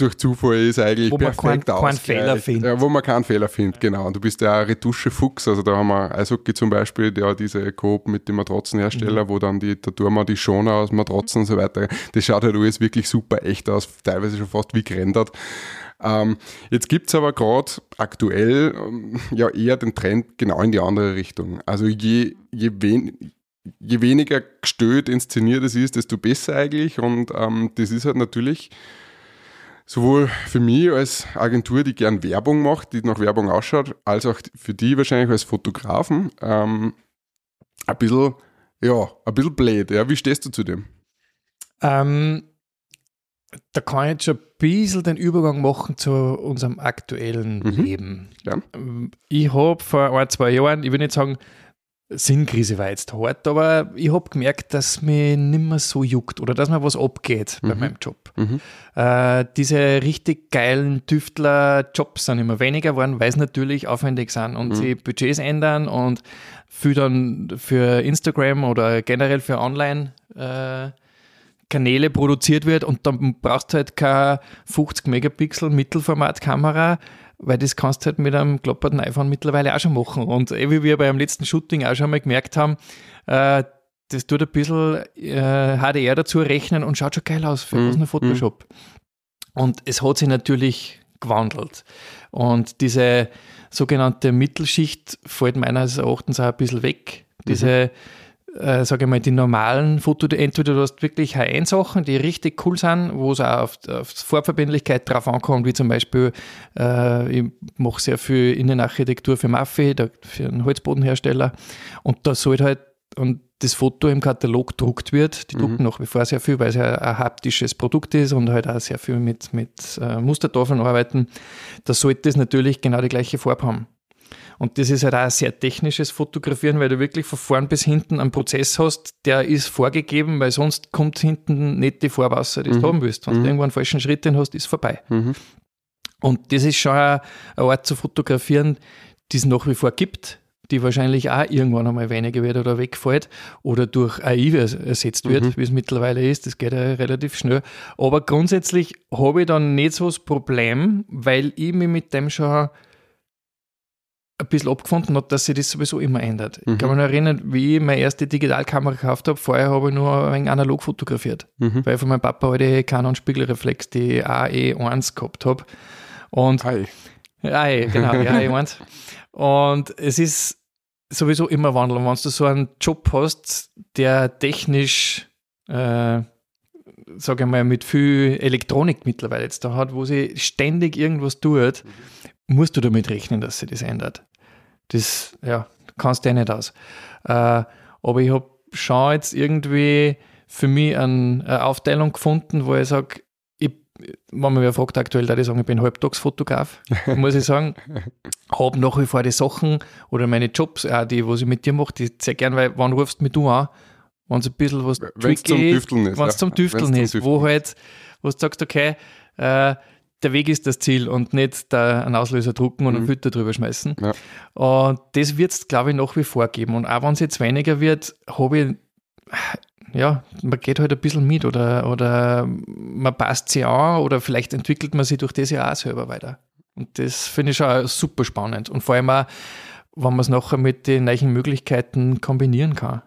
S3: durch Zufall ist eigentlich
S4: Wo man
S3: perfekt
S4: keinen- keinen
S3: ausgleicht.
S4: Fehler findet.
S3: Ja, wo man keinen Fehler findet, genau. Und du bist ja Retusche-Fuchs, also da haben wir Eishockey zum Beispiel, der diese Coop mit dem Matratzenhersteller, wo dann die, da tun wir die Schoner aus Matratzen und so weiter. Das schaut halt alles wirklich super echt aus, teilweise schon fast wie gerendert. Ähm, jetzt gibt's aber gerade aktuell ähm, ja eher den Trend genau in die andere Richtung. Also je, je, wen, je weniger gestört inszeniert es ist, desto besser eigentlich. Und ähm, das ist halt natürlich sowohl für mich als Agentur, die gern Werbung macht, die nach Werbung ausschaut, als auch für die wahrscheinlich als Fotografen ähm, ein bisschen, ja, ein bisschen blöd. Ja. Wie stehst du zu dem?
S4: Ähm, da kann ich jetzt schon ein bisschen den Übergang machen zu unserem aktuellen
S3: Mhm.
S4: Leben.
S3: Ja.
S4: Ich habe vor ein, zwei Jahren, ich will nicht sagen, Sinnkrise war jetzt hart, aber ich habe gemerkt, dass mich nicht mehr so juckt oder dass mir was abgeht bei
S3: Mhm.
S4: meinem Job.
S3: Mhm.
S4: Äh, diese richtig geilen Tüftler-Jobs sind immer weniger geworden, weil sie natürlich aufwendig sind und
S3: Mhm.
S4: sie Budgets ändern und viel dann für Instagram oder generell für Online äh, Kanäle produziert wird und dann brauchst du halt keine 50 Megapixel Mittelformatkamera, weil das kannst du halt mit einem klapperten iPhone mittlerweile auch schon machen. Und eh wie wir beim letzten Shooting auch schon mal gemerkt haben, äh, das tut ein bisschen äh, HDR dazu rechnen und schaut schon geil aus für
S3: Mhm.
S4: nur Photoshop. Und es hat sich natürlich gewandelt. Und diese sogenannte Mittelschicht fällt meines Erachtens auch ein bisschen weg. Diese, äh, sage ich mal, die normalen Foto, entweder du hast wirklich High-End-Sachen, die richtig cool sind, wo es auch auf, auf Farbverbindlichkeit drauf ankommt, wie zum Beispiel, äh, ich mache sehr viel Innenarchitektur für Maffi, für einen Holzbodenhersteller. Und da sollte halt, und das Foto im Katalog druckt wird, die drucken nach wie vor sehr viel, weil es ja ein haptisches Produkt ist und halt auch sehr viel mit, mit äh, Mustertafeln arbeiten. Da sollte es natürlich genau die gleiche Farbe haben. Und das ist halt auch ein sehr technisches Fotografieren, weil du wirklich von vorn bis hinten einen Prozess hast, der ist vorgegeben, weil sonst kommt hinten nicht die raus, die du haben willst. Wenn du irgendwo einen falschen Schritt drin hast, ist vorbei.
S3: Mhm.
S4: Und das ist schon eine Art zu fotografieren, die es nach wie vor gibt, die wahrscheinlich auch irgendwann einmal weniger wird oder wegfällt oder durch AI ers- ersetzt wird, wie es mittlerweile ist. Das geht ja relativ schnell. Aber grundsätzlich habe ich dann nicht so das Problem, weil ich mich mit dem schon ein bisschen abgefunden habe, dass sich das sowieso immer ändert. Ich kann mich noch erinnern, wie ich meine erste Digitalkamera gekauft habe. Vorher habe ich nur ein analog fotografiert,
S3: Mhm.
S4: weil ich von meinem Papa alte Canon Spiegelreflex, die AE1 gehabt habe. Und
S3: Hi.
S4: ja, eh, genau, ja, ich meins. Und es ist sowieso immer Wandel. Und wenn du so einen Job hast, der technisch, äh, sage ich mal, mit viel Elektronik mittlerweile jetzt da hat, wo sie ständig irgendwas tut, musst du damit rechnen, dass sich das ändert. Das, ja, kannst du ja nicht aus. Äh, aber ich habe schon jetzt irgendwie für mich ein, eine Aufteilung gefunden, wo ich sage, wenn man wer fragt aktuell, da ich sagen, ich bin Halbtagsfotograf, muss ich sagen, habe nach wie vor die Sachen oder meine Jobs, auch die, was ich mit dir mache, die sehr gern, weil wann rufst du mich du an, wenn es ein bisschen was
S3: Wenn's zum
S4: tricky
S3: Düfteln ist,
S4: Wenn es
S3: ja.
S4: zum
S3: Wenn's
S4: Düfteln
S3: zum
S4: ist, wo halt, wo du sagst, okay, äh, der Weg ist das Ziel und nicht da einen Auslöser drucken und einen Filter drüber schmeißen.
S3: Ja.
S4: Und das wird es, glaube ich, nach wie vor geben. Und auch wenn es jetzt weniger wird, habe ich, ja, man geht halt ein bisschen mit oder, oder man passt sie an oder vielleicht entwickelt man sich durch das ja auch selber weiter. Und das finde ich schon super spannend. Und vor allem auch, wenn man es nachher mit den neuen Möglichkeiten kombinieren kann.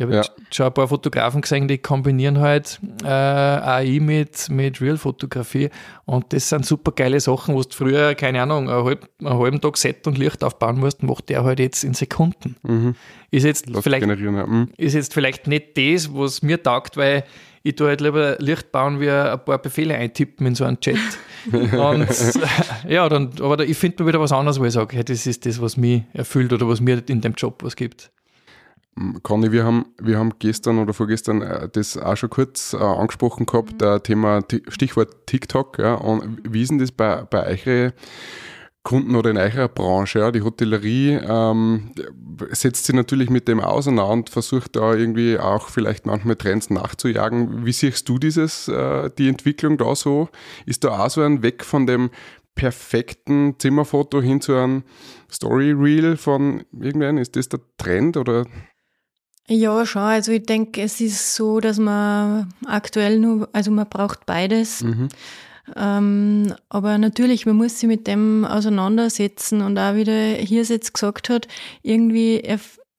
S4: Ich habe
S3: Ja.
S4: schon ein paar Fotografen gesehen, die kombinieren halt äh, AI mit, mit Real-Fotografie und das sind super geile Sachen, wo du früher, keine Ahnung, einen, halb, einen halben Tag Set und Licht aufbauen musst, macht der halt jetzt in Sekunden.
S3: Mhm.
S4: Ist jetzt
S3: Lass
S4: vielleicht.
S3: Ja. Mhm.
S4: ist jetzt vielleicht nicht das, was mir taugt, weil ich tue halt lieber Licht bauen, wie ein paar Befehle eintippen in so einen Chat. Und ja, dann, aber ich finde mal wieder was anderes, wo ich sage, hey, das ist das, was mich erfüllt oder was mir in dem Job was gibt.
S3: Conny, wir haben, wir haben gestern oder vorgestern äh, das auch schon kurz äh, angesprochen gehabt, der Thema Ti- Stichwort TikTok. Ja, und wie ist denn das bei, bei euren Kunden oder in eurer Branche? Ja? Die Hotellerie ähm, setzt sich natürlich mit dem auseinander und versucht da irgendwie auch vielleicht manchmal Trends nachzujagen. Wie siehst du dieses, äh, die Entwicklung da so? Ist da auch so ein Weg von dem perfekten Zimmerfoto hin zu einem Story Reel von irgendwann? Ist das der Trend oder?
S5: Ja, schon. Also ich denke, es ist so, dass man aktuell nur, also man braucht beides.
S3: Mhm.
S5: Ähm, aber natürlich, man muss sich mit dem auseinandersetzen und auch wie der hier jetzt gesagt hat, irgendwie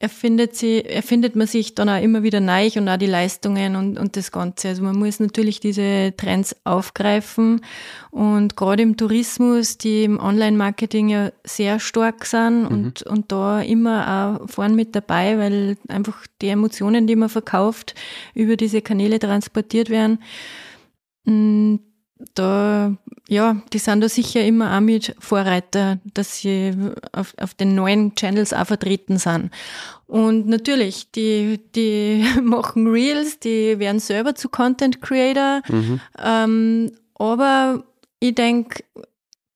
S5: erfindet, sie, erfindet man sich dann auch immer wieder neu und auch die Leistungen und, und das Ganze. Also man muss natürlich diese Trends aufgreifen und gerade im Tourismus, die im Online-Marketing ja sehr stark sind und, und da immer auch vorn mit dabei, weil einfach die Emotionen, die man verkauft, über diese Kanäle transportiert werden. Mm, da, ja, die sind da sicher immer auch mit Vorreiter, dass sie auf, auf den neuen Channels auch vertreten sind. Und natürlich, die, die machen Reels, die werden selber zu Content Creator. Ähm, aber ich denke,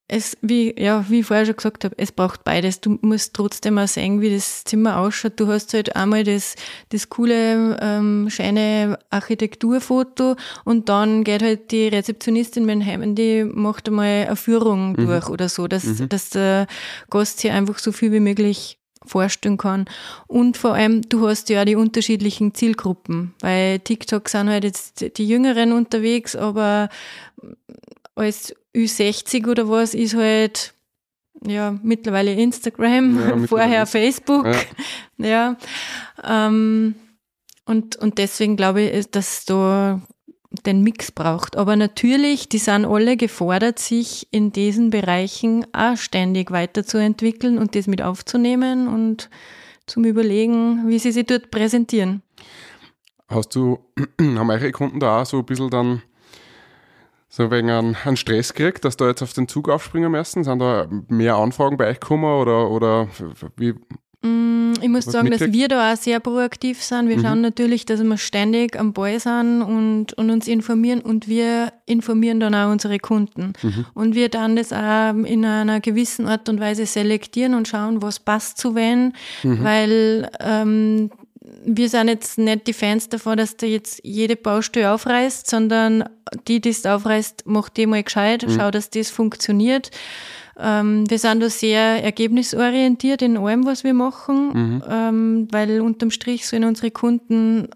S5: es, wie, ja, wie ich vorher schon gesagt habe, es braucht beides. Du musst trotzdem auch sehen, wie das Zimmer ausschaut. Du hast halt einmal das, das coole, ähm, schöne Architekturfoto und dann geht halt die Rezeptionistin mit dem Heim, die macht einmal eine Führung durch oder so, dass, dass der Gast hier einfach so viel wie möglich vorstellen kann. Und vor allem, du hast ja die unterschiedlichen Zielgruppen. Bei TikTok sind halt jetzt die Jüngeren unterwegs, aber als Ü60 oder was ist halt ja mittlerweile Instagram,
S3: Ja, mittlerweile
S5: vorher Facebook.
S3: Ja.
S5: Ja. ähm, und, und deswegen glaube ich, dass da den Mix braucht. Aber natürlich, die sind alle gefordert, sich in diesen Bereichen auch ständig weiterzuentwickeln und das mit aufzunehmen und zum Überlegen, wie sie sich dort präsentieren.
S3: Hast du, haben eure Kunden da auch so ein bisschen dann so wegen einen, einen Stress gekriegt, dass da jetzt auf den Zug aufspringen müssen? Sind da mehr Anfragen bei euch gekommen oder, oder wie?
S5: Mm, Ich muss sagen, dass wir da auch sehr proaktiv sind. Wir schauen natürlich, dass wir ständig am Ball sind und, und uns informieren und wir informieren dann auch unsere Kunden. Und wir dann das auch in einer gewissen Art und Weise selektieren und schauen, was passt zu wen, weil ähm, wir sind jetzt nicht die Fans davon, dass der jetzt jede Baustelle aufreißt, sondern die, die es aufreißt, macht die mal gescheit, schau, dass das funktioniert. Ähm, wir sind da sehr ergebnisorientiert in allem, was wir machen, ähm, weil unterm Strich sollen unsere Kunden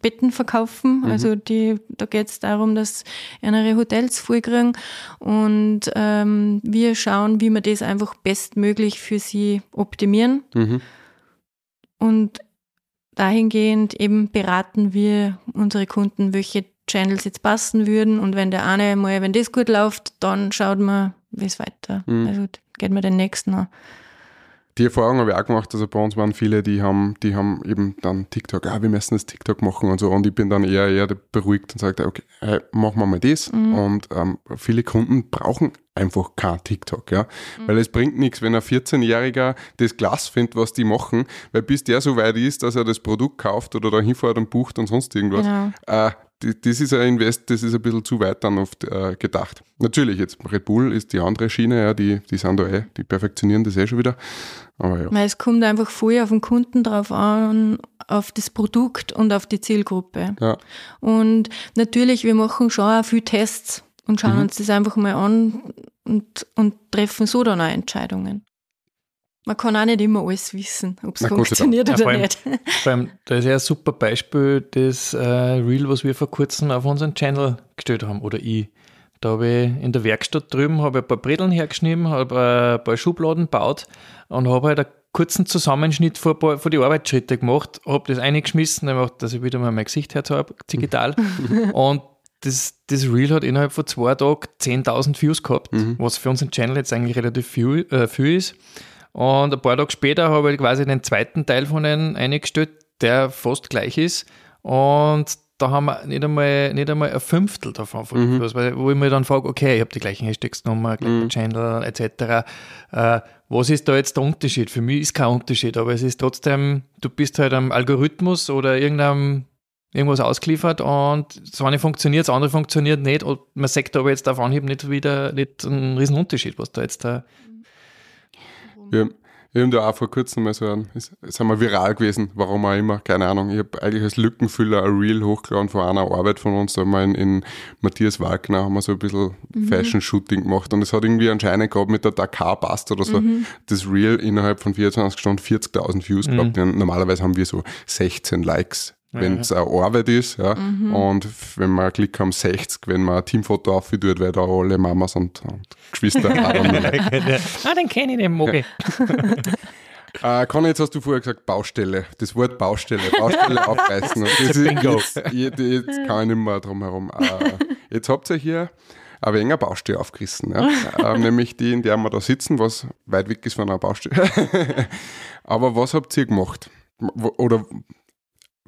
S5: Betten verkaufen. Also die, da geht es darum, dass ihre Hotels vollkriegen und ähm, wir schauen, wie wir das einfach bestmöglich für sie optimieren.
S3: Mhm.
S5: Und dahingehend eben beraten wir unsere Kunden, welche Channels jetzt passen würden. Und wenn der eine mal, wenn das gut läuft, dann schaut man, wie es weiter.
S3: Mhm.
S5: Also geht man den nächsten an.
S3: Die Erfahrung habe ich auch gemacht, also bei uns waren viele, die haben, die haben eben dann TikTok, ah, wir müssen das TikTok machen und so. Und ich bin dann eher, eher beruhigt und sage, okay, hey, machen wir mal das. Und ähm, viele Kunden brauchen einfach kein TikTok, ja, weil es bringt nichts, wenn ein 14-Jähriger das Glas findet, was die machen, weil bis der so weit ist, dass er das Produkt kauft oder da hinfährt und bucht und sonst irgendwas,
S5: Genau.
S3: äh, das ist ein Invest, das ist ein bisschen zu weit dann oft äh, gedacht. Natürlich, jetzt Red Bull ist die andere Schiene, ja, die, die sind da eh, die perfektionieren das eh schon wieder. Aber ja.
S5: Weil es kommt einfach voll auf den Kunden drauf an, auf das Produkt und auf die Zielgruppe.
S3: Ja.
S5: Und natürlich, wir machen schon auch viel Tests und schauen
S3: Mhm.
S5: uns das einfach mal an und, und treffen so dann auch Entscheidungen. Man kann auch nicht immer alles wissen, ob es funktioniert
S4: Ja,
S5: oder
S4: allem-
S5: nicht.
S4: Vor allem, da ist ja ein super Beispiel, das äh, Reel, was wir vor kurzem auf unseren Channel gestellt haben, oder ich. Da habe ich in der Werkstatt drüben habe ich ein paar Bredeln hergeschnitten, habe ein paar Schubladen gebaut und habe halt einen kurzen Zusammenschnitt von, paar- von die Arbeitsschritte gemacht, habe das eingeschmissen, einfach, dass ich wieder mal mein Gesicht herzahle, digital. und das, das Reel hat innerhalb von zwei Tagen 10.000 Views gehabt, was für unseren Channel jetzt eigentlich relativ viel, äh, viel ist. Und ein paar Tage später habe ich quasi den zweiten Teil von einem eingestellt, der fast gleich ist. Und da haben wir nicht einmal, nicht einmal ein Fünftel davon von
S3: Mhm.
S4: Wo ich mir dann frage, okay, ich habe die gleichen Hashtags genommen, gleichen Channel etc. Äh, was ist da jetzt der Unterschied? Für mich ist kein Unterschied, aber es ist trotzdem, du bist halt am Algorithmus oder irgendeinem irgendwas ausgeliefert und das eine funktioniert, das andere funktioniert nicht und man sagt aber jetzt auf Anhieb nicht wieder nicht einen riesen Unterschied, was da jetzt da
S3: Wir, Ich habe da auch vor kurzem mal so ein, ist, sind wir viral gewesen, warum auch immer, keine Ahnung. Ich habe eigentlich als Lückenfüller ein Reel hochgeladen von einer Arbeit von uns, da haben wir in, in Matthias Wagner haben wir so ein bisschen Fashion-Shooting gemacht und es hat irgendwie anscheinend gehabt mit der Dakar Bast oder so, das Reel innerhalb von 24 Stunden 40.000 Views gehabt. Und normalerweise haben wir so 16 Likes wenn es eine Arbeit ist, ja. Und wenn wir Glück haben, 60, wenn man ein Teamfoto auftut, weil da alle Mamas und, und Geschwister haben.
S4: ah, den kenne ich, den mag ich.
S3: Äh, Conny, jetzt hast du vorher gesagt Baustelle. Das Wort Baustelle, Baustelle aufreißen. Und das ist,
S4: Bingo.
S3: jetzt, jetzt, jetzt kann ich nicht mehr drum herum. Äh, jetzt habt ihr hier eine wenig eine Baustelle aufgerissen. Ja? äh, nämlich die, in der wir da sitzen, was weit weg ist von einer Baustelle. Aber was habt ihr gemacht? Oder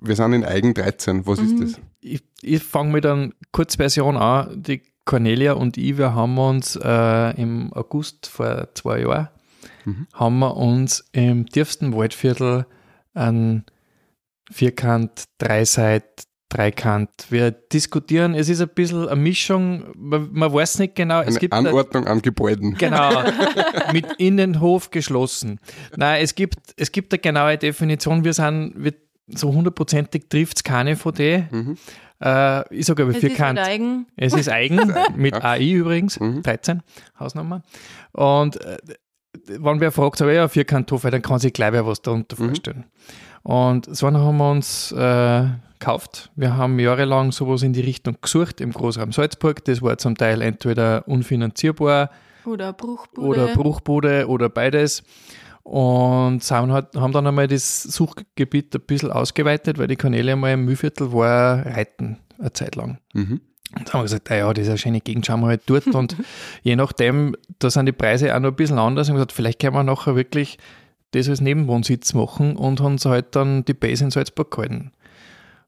S3: wir sind in Eigen 13. Was ist das?
S4: Ich, ich fange mit einer Kurzversion an. Die Cornelia und ich, wir haben uns äh, im August vor zwei Jahren, haben wir uns im tiefsten Waldviertel einen Vierkant, Dreiseit, Dreikant. Wir diskutieren, es ist ein bisschen eine Mischung, man, man weiß nicht genau, es
S3: Eine
S4: gibt eine-
S3: Anordnung an Gebäuden.
S4: Genau, mit Innenhof geschlossen. Nein, es gibt, es gibt eine genaue Definition. Wir sind, wir, so hundertprozentig trifft es keine von denen. Äh, ich sage aber
S5: Es ist
S4: vierkant.
S5: halt eigen.
S4: Es ist eigen, mit AI übrigens, 13, Hausnummer. Und äh, wenn wer fragt, so, ja, Vierkanthof, dann kann sich gleich wer was darunter vorstellen. Und so einen haben wir uns äh, gekauft. Wir haben jahrelang sowas in die Richtung gesucht im Großraum Salzburg. Das war zum Teil entweder unfinanzierbar
S5: Oder Bruchbude.
S4: oder Bruchbude oder beides. Und sind halt, haben dann einmal das Suchgebiet ein bisschen ausgeweitet, weil die Kanäle einmal im Mühlviertel war Reiten eine Zeit lang.
S3: Mhm.
S4: Und da haben wir gesagt, ah ja, das ist eine schöne Gegend, schauen wir halt dort. Und je nachdem, da sind die Preise auch noch ein bisschen anders. Und wir haben gesagt, vielleicht können wir nachher wirklich das als Nebenwohnsitz machen und haben uns halt dann die Base in Salzburg gehalten.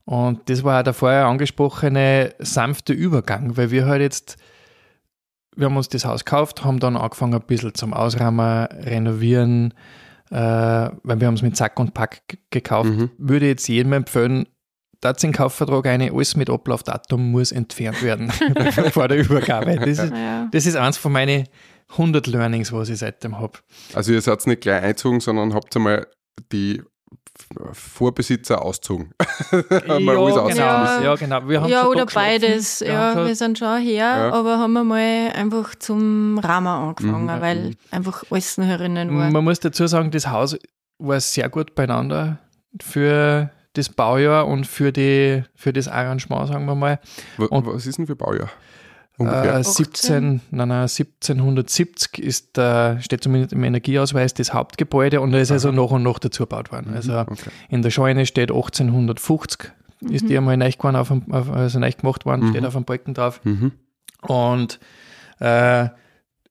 S4: Und das war auch der vorher angesprochene sanfte Übergang, weil wir halt jetzt, wir haben uns das Haus gekauft, haben dann angefangen ein bisschen zum Ausräumen, renovieren, äh, weil wir haben es mit Sack und Pack gekauft. Würde jetzt jedem empfehlen, da den Kaufvertrag eine, alles mit Ablaufdatum muss entfernt werden vor der Übergabe. Das ist,
S5: Ja.
S4: das ist eins von meinen 100 Learnings, was ich seitdem habe.
S3: Also ihr seid nicht gleich einzogen, sondern habt einmal die Vorbesitzer auszogen. Mal alles
S4: genau. ja, genau. Wir haben
S5: Ja, oder beides.
S4: Wir
S5: Ja,
S4: haben schon-
S5: wir sind schon her,
S3: Ja.
S5: aber haben einmal einfach zum Rahmen angefangen,
S3: Mhm.
S5: weil einfach alles noch herinnen war.
S4: Man muss dazu sagen, das Haus war sehr gut beieinander für das Baujahr und für, die, für das Arrangement, sagen wir mal. Und-
S3: was ist denn für Baujahr? Ungefähr.
S4: Äh, 17, nein, nein, 1770 ist, äh, steht zumindest im Energieausweis das Hauptgebäude und da ist also nach und nach dazu gebaut worden. Also
S3: okay.
S4: in der Scheune steht 1850, ist die einmal neu, geworden auf dem, auf, also neu gemacht worden, steht auf dem Balken drauf.
S3: Mhm.
S4: Und äh,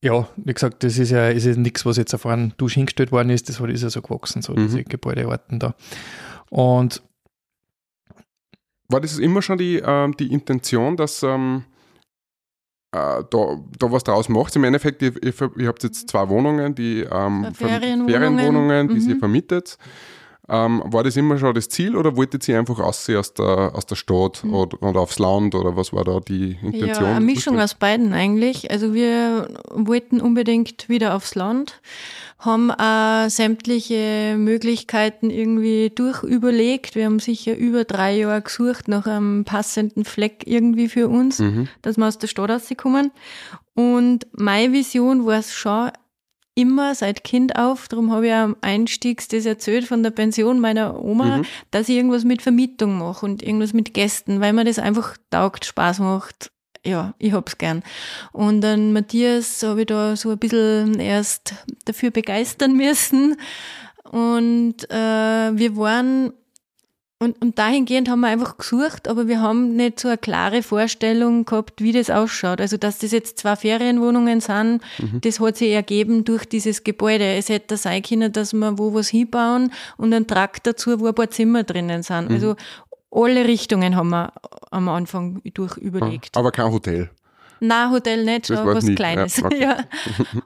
S4: ja, wie gesagt, das ist ja, ist ja nichts, was jetzt auf einen Dusch hingestellt worden ist, das ist ja so gewachsen, so diese Gebäudearten da. Und
S3: War das immer schon die, ähm, die Intention, dass ähm, äh, da, da was draus macht? Im Endeffekt, ihr, ihr, habt jetzt zwei Wohnungen, die ähm, verm-
S5: Ferienwohnungen.
S3: Ferienwohnungen, die
S5: Mhm.
S3: ihr vermietet. Ähm, war das immer schon das Ziel oder wolltet ihr einfach aussehen aus der, aus der Stadt oder, oder aufs Land oder was war da die Intention?
S5: Mhm. Ja, eine Mischung aus beiden eigentlich. Also wir wollten unbedingt wieder aufs Land, haben auch sämtliche Möglichkeiten irgendwie durchüberlegt. Wir haben sicher über drei Jahre gesucht nach einem passenden Fleck irgendwie für uns, dass wir aus der Stadt rauskommen. Und meine Vision war es schon immer seit Kind auf, darum habe ich am Einstiegs das erzählt von der Pension meiner Oma, dass ich irgendwas mit Vermietung mache und irgendwas mit Gästen, weil mir das einfach taugt, Spaß macht. Ja, ich hab's gern. Und dann Matthias habe ich da so ein bisschen erst dafür begeistern müssen. Und äh, wir waren und, und dahingehend haben wir einfach gesucht, aber wir haben nicht so eine klare Vorstellung gehabt, wie das ausschaut. Also, dass das jetzt zwei Ferienwohnungen sind, das hat sich ergeben durch dieses Gebäude. Es hätte sein können, dass wir wo was hinbauen und einen Trakt dazu, wo ein paar Zimmer drinnen sind. Also, alle Richtungen haben wir am Anfang durch überlegt.
S3: Aber kein Hotel.
S5: Nein, Hotel nicht,
S3: Das
S5: schon was
S3: nie,
S5: Kleines.
S3: ja, okay.
S5: Ja,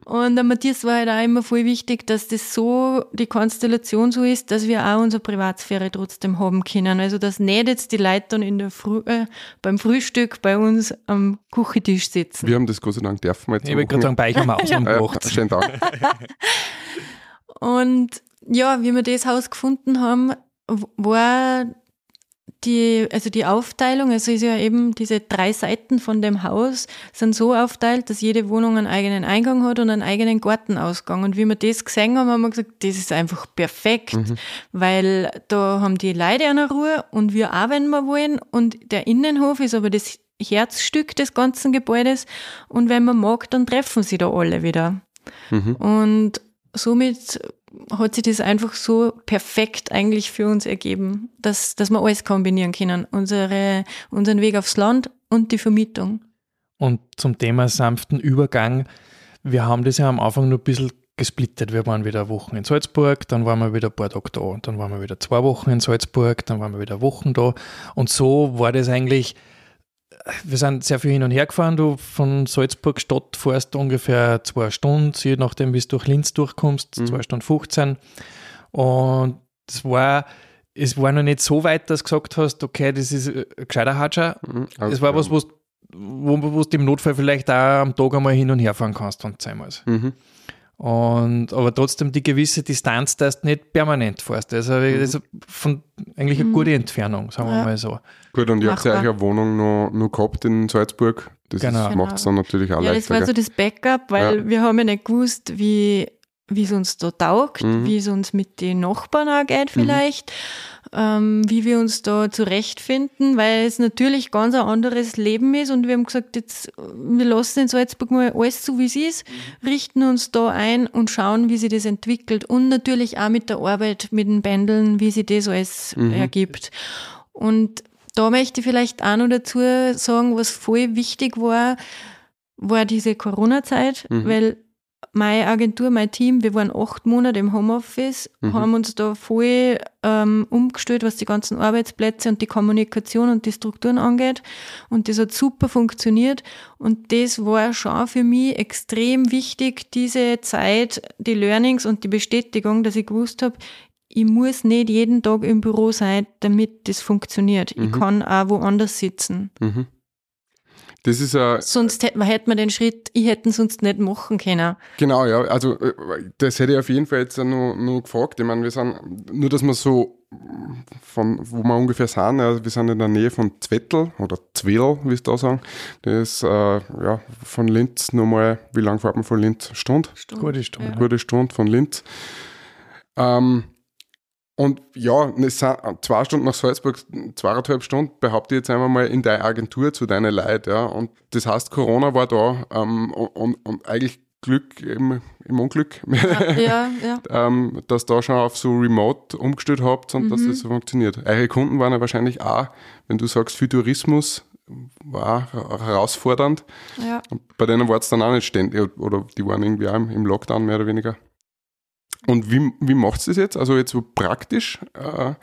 S5: Und der Matthias war halt auch immer voll wichtig, dass das so, die Konstellation so ist, dass wir auch unsere Privatsphäre trotzdem haben können. Also, dass nicht jetzt die Leute dann in der Früh, äh, beim Frühstück bei uns am Küchentisch sitzen.
S3: Wir haben das Gott sei Dank dürfen wir jetzt
S4: ich will gerade sagen, bei euch haben wir
S3: äh,
S4: Ausnahme gemacht.
S3: Schönen Dank.
S5: Und ja, wie wir das Haus gefunden haben, war die, also die Aufteilung, also ist ja eben diese drei Seiten von dem Haus sind so aufteilt, dass jede Wohnung einen eigenen Eingang hat und einen eigenen Gartenausgang. Und wie wir das gesehen haben, haben wir gesagt, das ist einfach perfekt, weil da haben die Leute eine Ruhe und wir auch, wenn wir wollen. Und der Innenhof ist aber das Herzstück des ganzen Gebäudes. Und wenn man mag, dann treffen sie da alle wieder. Und somit hat sich das einfach so perfekt eigentlich für uns ergeben, dass, dass wir alles kombinieren können. Unsere, unseren Weg aufs Land und die Vermietung.
S4: Und zum Thema sanften Übergang, wir haben das ja am Anfang nur ein bisschen gesplittet. Wir waren wieder Wochen in Salzburg, dann waren wir wieder ein paar Tage da, dann waren wir wieder zwei Wochen in Salzburg, dann waren wir wieder Wochen da. Und so war das eigentlich, wir sind sehr viel hin und her gefahren. Du von Salzburg Stadt fährst ungefähr zwei Stunden, je nachdem, wie du durch Linz durchkommst, zwei Stunden 15. Und das war, es war noch nicht so weit, dass du gesagt hast, okay, das ist ein gescheiter Hatscher.
S3: Also,
S4: Es war was, wo's- wo, wo du im Notfall vielleicht auch am Tag einmal hin und her fahren kannst, wenn du sein muss.
S3: Mhm.
S4: Und, aber trotzdem die gewisse Distanz, dass du nicht permanent fährst. Also, also von eigentlich eine gute Entfernung, sagen wir
S5: Ja.
S4: mal so.
S3: Gut, und ihr habt ja eine Wohnung noch, noch gehabt in Salzburg. Das
S4: Genau.
S3: macht es dann natürlich auch
S5: Ja, das
S3: leichter.
S5: war so das Backup, weil
S3: Ja.
S5: wir haben ja nicht gewusst, wie, wie es uns da taugt,
S3: Mhm.
S5: wie es uns mit den Nachbarn auch geht vielleicht, ähm, wie wir uns da zurechtfinden, weil es natürlich ganz ein anderes Leben ist und wir haben gesagt, jetzt, wir lassen in Salzburg mal alles so, wie es ist, richten uns da ein und schauen, wie sich das entwickelt und natürlich auch mit der Arbeit, mit den Pendeln, wie sich das alles ergibt. Und da möchte ich vielleicht auch noch dazu sagen, was voll wichtig war, war diese Corona-Zeit, weil meine Agentur, mein Team, wir waren acht Monate im Homeoffice, haben uns da voll ähm, umgestellt, was die ganzen Arbeitsplätze und die Kommunikation und die Strukturen angeht. Und das hat super funktioniert. Und das war schon für mich extrem wichtig, diese Zeit, die Learnings und die Bestätigung, dass ich gewusst habe, ich muss nicht jeden Tag im Büro sein, damit das funktioniert. Ich kann auch woanders sitzen.
S3: Mhm. Das ist ja,
S5: Sonst hätte man, hätte man den Schritt, ich hätte ihn sonst nicht machen können.
S3: genau, ja, also äh, das hätte ich auf jeden Fall jetzt noch, noch gefragt. Ich meine, wir sind, nur dass wir so von, wo wir ungefähr sind, ja, wir sind in der Nähe von Zwettel oder Zwedel, wie es da sagen. Das ist, äh, ja, von Linz nochmal, wie lange fährt man von Linz? Stunde?
S4: Gute Stunde.
S3: gute Stunde von Linz. Ähm, und ja, sind zwei Stunden nach Salzburg, zweieinhalb Stunden, behaupte ich jetzt einmal mal in deine Agentur zu deinen Leuten. Ja. Und das heißt, Corona war da ähm, und, und, und eigentlich Glück im, im Unglück,
S5: Ja, ja.
S3: ähm, dass da schon auf so Remote umgestellt habt und dass das so funktioniert. Eure Kunden waren ja wahrscheinlich auch, wenn du sagst, für Tourismus war herausfordernd. bei denen war es dann auch nicht ständig, oder die waren irgendwie auch im Lockdown mehr oder weniger. Und wie, wie macht das jetzt? Also jetzt so praktisch, äh,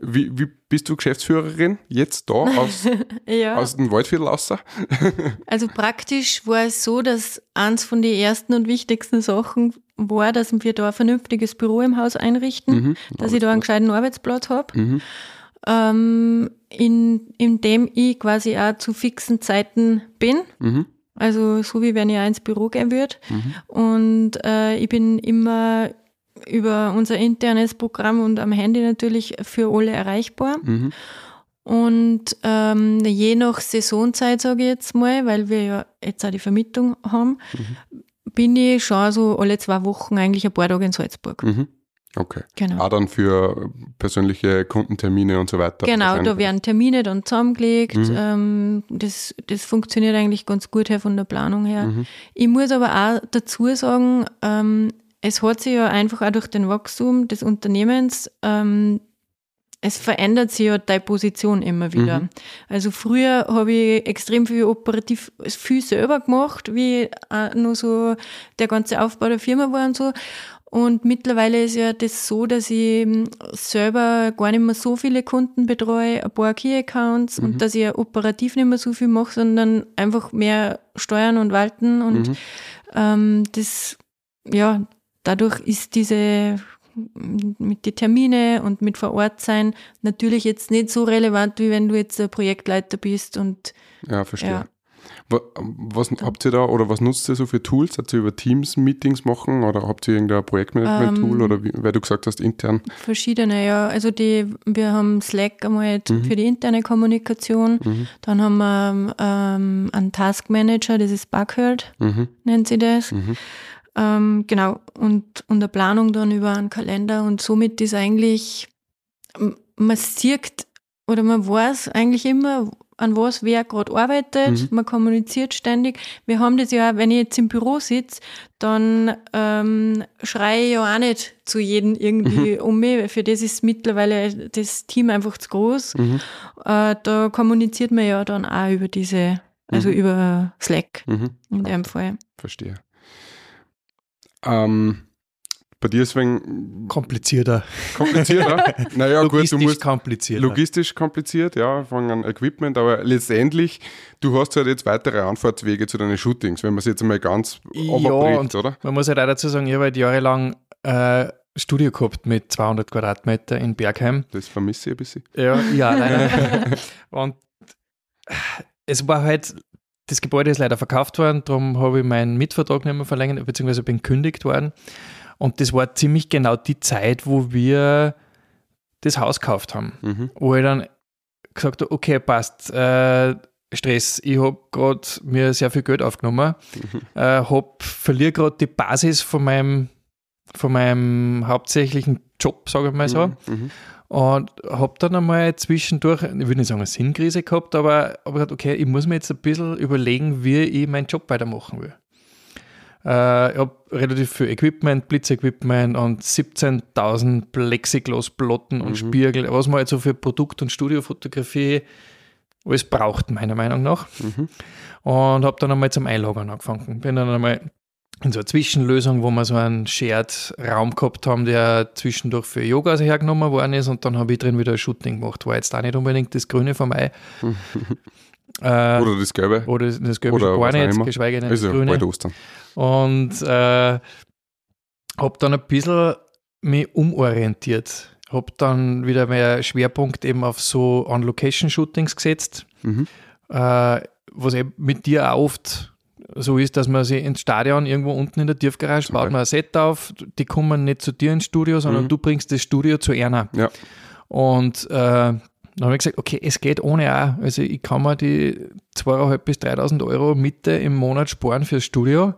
S3: wie, wie bist du Geschäftsführerin jetzt da aus,
S5: ja.
S3: aus dem Waldviertel außer?
S5: Also praktisch war es so, dass eins von den ersten und wichtigsten Sachen war, dass wir da ein vernünftiges Büro im Haus einrichten,
S3: Mhm.
S5: dass ich da einen gescheiten Arbeitsplatz habe,
S3: Mhm.
S5: ähm, in, in dem ich quasi auch zu fixen Zeiten bin.
S3: Mhm.
S5: Also so wie wenn ich auch ins Büro gehen würde. Und äh, ich bin immer über unser internes Programm und am Handy natürlich für alle erreichbar.
S3: Mhm.
S5: Und ähm, je nach Saisonzeit, sage ich jetzt mal, weil wir ja jetzt auch die Vermietung haben, bin ich schon so alle zwei Wochen eigentlich ein paar Tage in Salzburg.
S3: Mhm. Okay.
S5: Genau.
S3: Auch dann für persönliche Kundentermine und so weiter.
S5: Genau, da werden Termine dann zusammengelegt.
S3: Mhm.
S5: Ähm, das, das funktioniert eigentlich ganz gut her von der Planung her.
S3: Mhm.
S5: Ich muss aber auch dazu sagen, ähm, es hat sich ja einfach auch durch den Wachstum des Unternehmens, ähm, es verändert sich ja deine Position immer wieder.
S3: Mhm.
S5: Also früher habe ich extrem viel operativ viel selber gemacht, wie auch nur so der ganze Aufbau der Firma war und so. Und mittlerweile ist ja das so, dass ich ähm, selber gar nicht mehr so viele Kunden betreue, ein paar Key-Accounts und dass ich ja operativ nicht mehr so viel mache, sondern einfach mehr steuern und walten. Und ähm, das, ja, dadurch ist diese mit die Termine und mit vor Ort sein natürlich jetzt nicht so relevant, wie wenn du jetzt ein Projektleiter bist und
S3: Ja, verstehe.
S5: Ja.
S3: Wa- Was habt ihr da oder was nutzt ihr so für Tools? Habt ihr über Teams Meetings machen oder habt ihr irgendein Projektmanagement-Tool
S5: Ähm,
S3: oder wie, weil du gesagt hast, intern?
S5: Verschiedene, ja. Also die, wir haben Slack einmal
S3: Mhm.
S5: für die interne Kommunikation. Dann haben wir ähm, einen Task Manager, das ist Buckherd,
S3: Mhm.
S5: nennt sie das.
S3: Mhm.
S5: Ähm, genau. Und, und eine Planung dann über einen Kalender. Und somit ist eigentlich, man sieht oder man weiß eigentlich immer, an was wer gerade arbeitet. Man kommuniziert ständig. Wir haben das ja, wenn ich jetzt im Büro sitze, dann ähm, schreie ich ja auch nicht zu jedem irgendwie um mich. Für das ist mittlerweile das Team einfach zu groß. Äh, da kommuniziert man ja dann auch über diese, also über Slack
S3: Mhm.
S5: in dem Fall.
S3: Verstehe. Ähm, bei dir ist es wegen
S4: Komplizierter.
S3: komplizierter. naja, gut, du
S4: Logistisch
S3: musst
S4: komplizierter.
S3: logistisch kompliziert, ja, von an Equipment, aber letztendlich, du hast halt jetzt weitere Anfahrtswege zu deinen Shootings, wenn man es jetzt einmal ganz
S4: Ja,
S3: oder?
S4: man muss halt auch dazu sagen, ich habe halt jahrelang äh, Studio gehabt mit 200 Quadratmeter in Bergheim.
S3: Das vermisse ich ein bisschen.
S4: Ja, ja, leider. und es war halt, das Gebäude ist leider verkauft worden, darum habe ich meinen Mitvertrag nicht mehr verlängert, beziehungsweise bin gekündigt worden. Und das war ziemlich genau die Zeit, wo wir das Haus gekauft haben.
S3: Mhm.
S4: Wo ich dann gesagt habe, okay, passt, äh, Stress, ich habe gerade mir sehr viel Geld aufgenommen, äh, hab, verliere gerade die Basis von meinem, von meinem hauptsächlichen Job, sage ich mal so.
S3: Mhm.
S4: Und habe dann einmal zwischendurch, ich würde nicht sagen eine Sinnkrise gehabt, aber aber gesagt, okay, ich muss mir jetzt ein bisschen überlegen, wie ich meinen Job weitermachen will. Äh, ich habe relativ viel Equipment, Blitzequipment und 17.000 Plexiglasplatten und Spiegel, was man halt so für Produkt- und Studiofotografie alles braucht, meiner Meinung nach. Und habe dann einmal zum Einlagern angefangen. Bin dann einmal in so eine Zwischenlösung, wo wir so einen Shared-Raum gehabt haben, der zwischendurch für Yoga hergenommen worden ist und dann habe ich drin wieder ein Shooting gemacht. War jetzt auch nicht unbedingt das Grüne vom Ei. äh,
S3: Oder das Gelbe.
S4: oder das Gelbe
S3: Oder
S4: gar nicht,
S3: immer.
S4: geschweige denn
S3: Also
S4: das Grüne.
S3: Ostern.
S4: Und äh, habe dann ein bisschen mich umorientiert. Habe dann wieder mehr Schwerpunkt eben auf so On-Location-Shootings gesetzt.
S3: Mhm.
S4: Äh, was eben mit dir auch oft so ist, dass man sich ins Stadion irgendwo unten in der Tiefgarage baut man ein Set auf, die kommen nicht zu dir ins Studio, sondern
S3: Mhm.
S4: du bringst das Studio zu einer.
S3: Ja.
S4: Und äh, dann habe ich gesagt, okay, es geht ohne auch. Also ich kann mir die 2.500 bis 3.000 Euro Mitte im Monat sparen fürs Studio.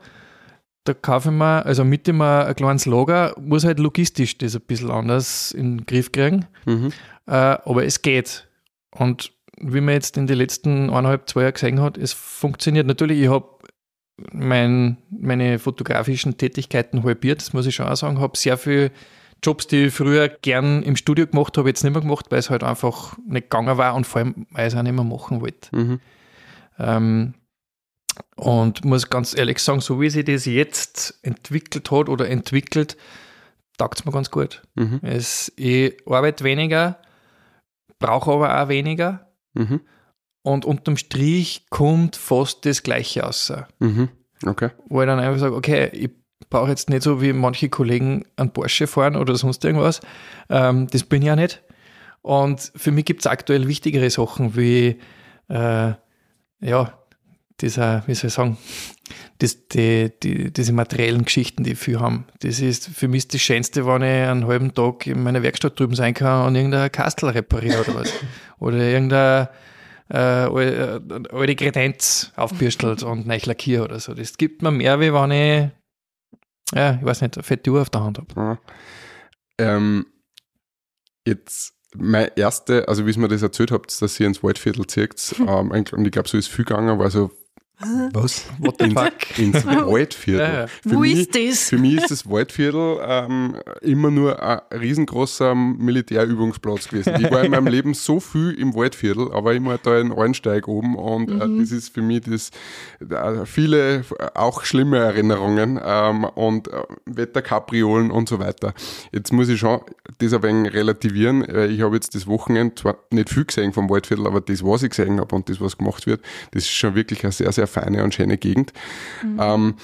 S4: Da kaufe ich mir, also mit dem ein kleines Lager, muss halt logistisch das ein bisschen anders in den Griff kriegen.
S3: Mhm.
S4: Äh, aber es geht. Und wie man jetzt in den letzten eineinhalb, zwei Jahren gesehen hat, es funktioniert. Natürlich, ich habe mein, meine fotografischen Tätigkeiten halbiert, das muss ich schon auch sagen. habe sehr viele Jobs, die ich früher gern im Studio gemacht habe, jetzt nicht mehr gemacht, weil es halt einfach nicht gegangen war und vor allem, weil ich es auch nicht mehr machen wollte.
S3: Mhm.
S4: Ähm, und muss ganz ehrlich sagen, so wie sich das jetzt entwickelt hat oder entwickelt, taugt es mir ganz gut.
S3: Mhm.
S4: Es, ich arbeite weniger, brauche aber auch weniger
S3: Mhm.
S4: Und unterm Strich kommt fast das Gleiche raus.
S3: Mhm. Okay.
S4: Wo ich dann einfach sage, okay, ich brauche jetzt nicht so wie manche Kollegen einen Porsche fahren oder sonst irgendwas. Ähm, das bin ich ja nicht. Und für mich gibt es aktuell wichtigere Sachen wie, äh, ja, dieser, wie soll ich sagen, das, die, die, diese materiellen Geschichten, die viel haben. Das ist für mich das Schönste, wenn ich einen halben Tag in meiner Werkstatt drüben sein kann und irgendein Kastel repariere oder was. Oder irgendein äh, äh, alte Kredenz aufbürstelt und neu lackiere oder so. Das gibt mir mehr, wie wenn ich, ja, ich weiß nicht, eine fette Uhr auf der Hand habe.
S3: Ja. Ähm, jetzt mein erste, also wie es mir das erzählt habt, dass ihr ins Waldviertel zieht, ähm, und ich glaube, so ist viel gegangen, war so
S4: Was? What the fuck?
S3: ins Waldviertel.
S4: Ja, ja.
S3: Für
S5: Wo
S3: mich,
S5: ist das?
S3: Für mich ist das Waldviertel ähm, immer nur ein riesengroßer Militärübungsplatz gewesen. Ich war in meinem Leben so viel im Waldviertel, aber immer da in Allensteig oben und äh, das ist für mich das äh, viele auch schlimme Erinnerungen ähm, und äh, Wetterkapriolen und so weiter. Jetzt muss ich schon das ein wenig relativieren. Äh, Ich habe jetzt das Wochenende zwar nicht viel gesehen vom Waldviertel, aber das, was ich gesehen habe und das, was gemacht wird, das ist schon wirklich eine sehr, sehr feine und schöne Gegend. Ähm,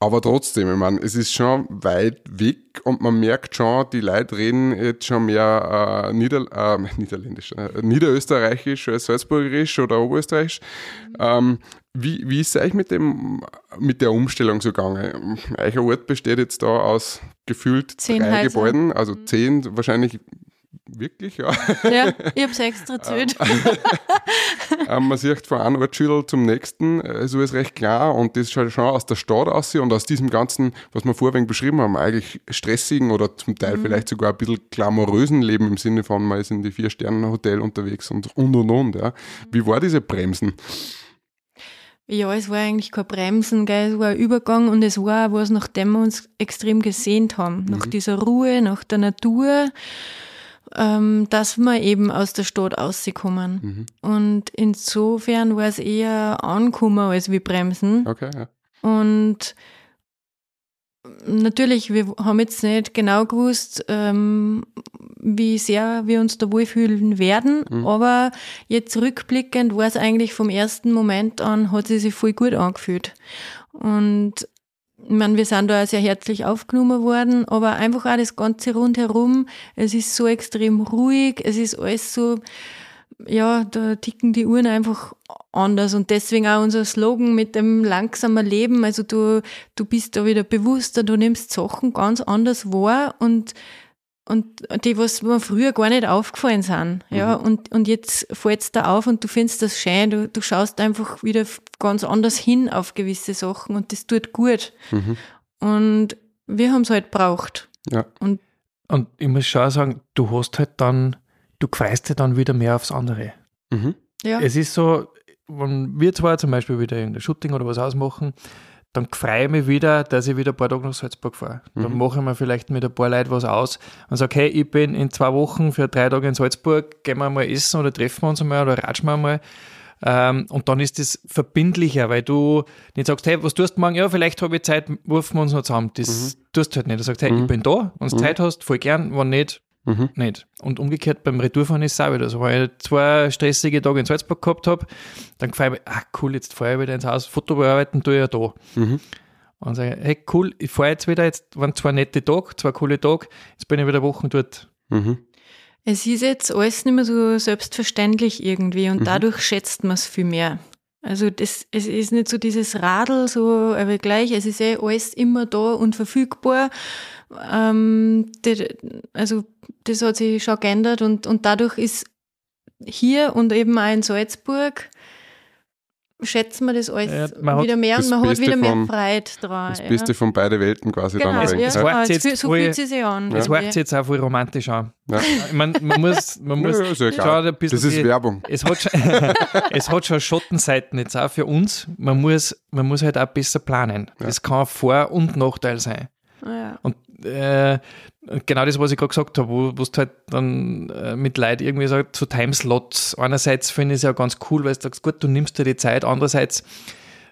S3: Aber trotzdem, ich meine, es ist schon weit weg und man merkt schon, die Leute reden jetzt schon mehr äh, Nieder äh, Niederländisch, äh, Niederösterreichisch Salzburgerisch oder Oberösterreichisch. Ähm, wie, wie ist es euch mit, dem, mit der Umstellung so gegangen? Euer Ort besteht jetzt da aus gefühlt
S5: Zehn
S3: drei
S5: Häuser.
S3: Gebäuden, also zehn, wahrscheinlich wirklich, ja.
S5: Ja, ich habe es extra erzählt.
S3: Ähm, man sieht von einem Ortsschüttel zum nächsten, äh, so ist recht klar und das schaut schon aus der Stadt aus und aus diesem ganzen, was wir vorhin beschrieben haben, eigentlich stressigen oder zum Teil vielleicht sogar ein bisschen glamourösen Leben im Sinne von, man ist in die Vier-Sterne-Hotel unterwegs und und und und. Ja. Wie war diese Bremsen?
S5: Ja, es war eigentlich kein Bremsen, gell? es war ein Übergang und es war auch was, nachdem wir uns extrem gesehnt haben. Nach dieser Ruhe, nach der Natur, ähm, dass wir eben aus der Stadt rauskommen. Und insofern war es eher Ankommen als wie Bremsen.
S3: Okay, ja.
S5: Und natürlich, wir haben jetzt nicht genau gewusst, ähm, wie sehr wir uns da wohlfühlen werden, aber jetzt rückblickend war es eigentlich vom ersten Moment an, hat sie sich voll gut angefühlt. Und ich meine, wir sind da sehr herzlich aufgenommen worden, aber einfach auch das Ganze rundherum, es ist so extrem ruhig, es ist alles so, ja, da ticken die Uhren einfach anders und deswegen auch unser Slogan mit dem langsamer Leben. Also du, du bist da wieder bewusster, du nimmst Sachen ganz anders wahr und und die, was mir früher gar nicht aufgefallen sind, ja, und, und jetzt fällt's da auf und du findest das schön, du, du schaust einfach wieder ganz anders hin auf gewisse Sachen und das tut gut. Und wir haben es halt braucht.
S3: Ja.
S5: Und
S4: Und ich muss schon sagen, du hast halt dann, du freust dich dann wieder mehr aufs andere.
S3: Mhm.
S5: ja,
S4: Es ist so, wenn wir zwar zum Beispiel wieder irgendein Shooting oder was ausmachen, dann freue ich mich wieder, dass ich wieder ein paar Tage nach Salzburg fahre. Dann mache ich mir vielleicht mit ein paar Leuten was aus und sage, hey, ich bin in zwei Wochen für drei Tage in Salzburg, gehen wir mal essen oder treffen wir uns einmal oder ratschen wir mal. Ähm, und dann ist das verbindlicher, weil du nicht sagst, hey, was tust du morgen? Ja, vielleicht habe ich Zeit, rufen wir uns noch zusammen. Das tust du halt nicht. Du sagst, hey, ich bin da, wenn du Zeit hast, voll gern, wenn nicht,
S3: Mhm.
S4: nicht. Und umgekehrt beim Retourfahren ist es auch wieder so. Wenn ich zwei stressige Tage in Salzburg gehabt habe, dann gefällt mir, ah cool, jetzt fahre ich wieder ins Haus, Foto bearbeiten tue ich ja da.
S3: Mhm.
S4: Und sage, hey cool, ich fahre jetzt wieder, jetzt waren zwei nette Tage, zwei coole Tage, jetzt bin ich wieder Wochen dort.
S3: Mhm.
S5: es ist jetzt alles nicht mehr so selbstverständlich irgendwie und dadurch schätzt man es viel mehr. Also das, es ist nicht so dieses Radl, so aber gleich, es ist eh alles immer da und verfügbar. Ähm, die, also das hat sich schon geändert und, und dadurch ist hier und eben auch in Salzburg schätzt man das alles
S4: Ja, man hat
S5: wieder mehr und man hat
S3: Beste
S5: wieder mehr Freude dran.
S3: Das Beste von beiden Welten quasi
S5: Genau,
S3: dann
S5: ja.
S4: Das
S5: ja,
S4: war
S5: es
S4: jetzt
S5: fühlt- so fühlt sie sich an.
S4: Das hört sich jetzt auch voll romantisch an.
S3: Ja.
S4: Ich man muss, man muss
S3: Ja, ist ja
S4: ein bisschen
S3: Das ist
S4: die-
S3: Werbung.
S4: es hat, schon, es hat schon Schattenseiten jetzt auch für uns. Man muss, man muss halt auch besser planen. Das kann Vor- und Nachteil sein.
S5: Ja.
S4: Und äh, genau das, was ich gerade gesagt habe, wo du halt dann äh, mit Leid irgendwie sagst, so Timeslots. Einerseits finde ich es ja ganz cool, weil du sagst, gut, du nimmst dir die Zeit. Andererseits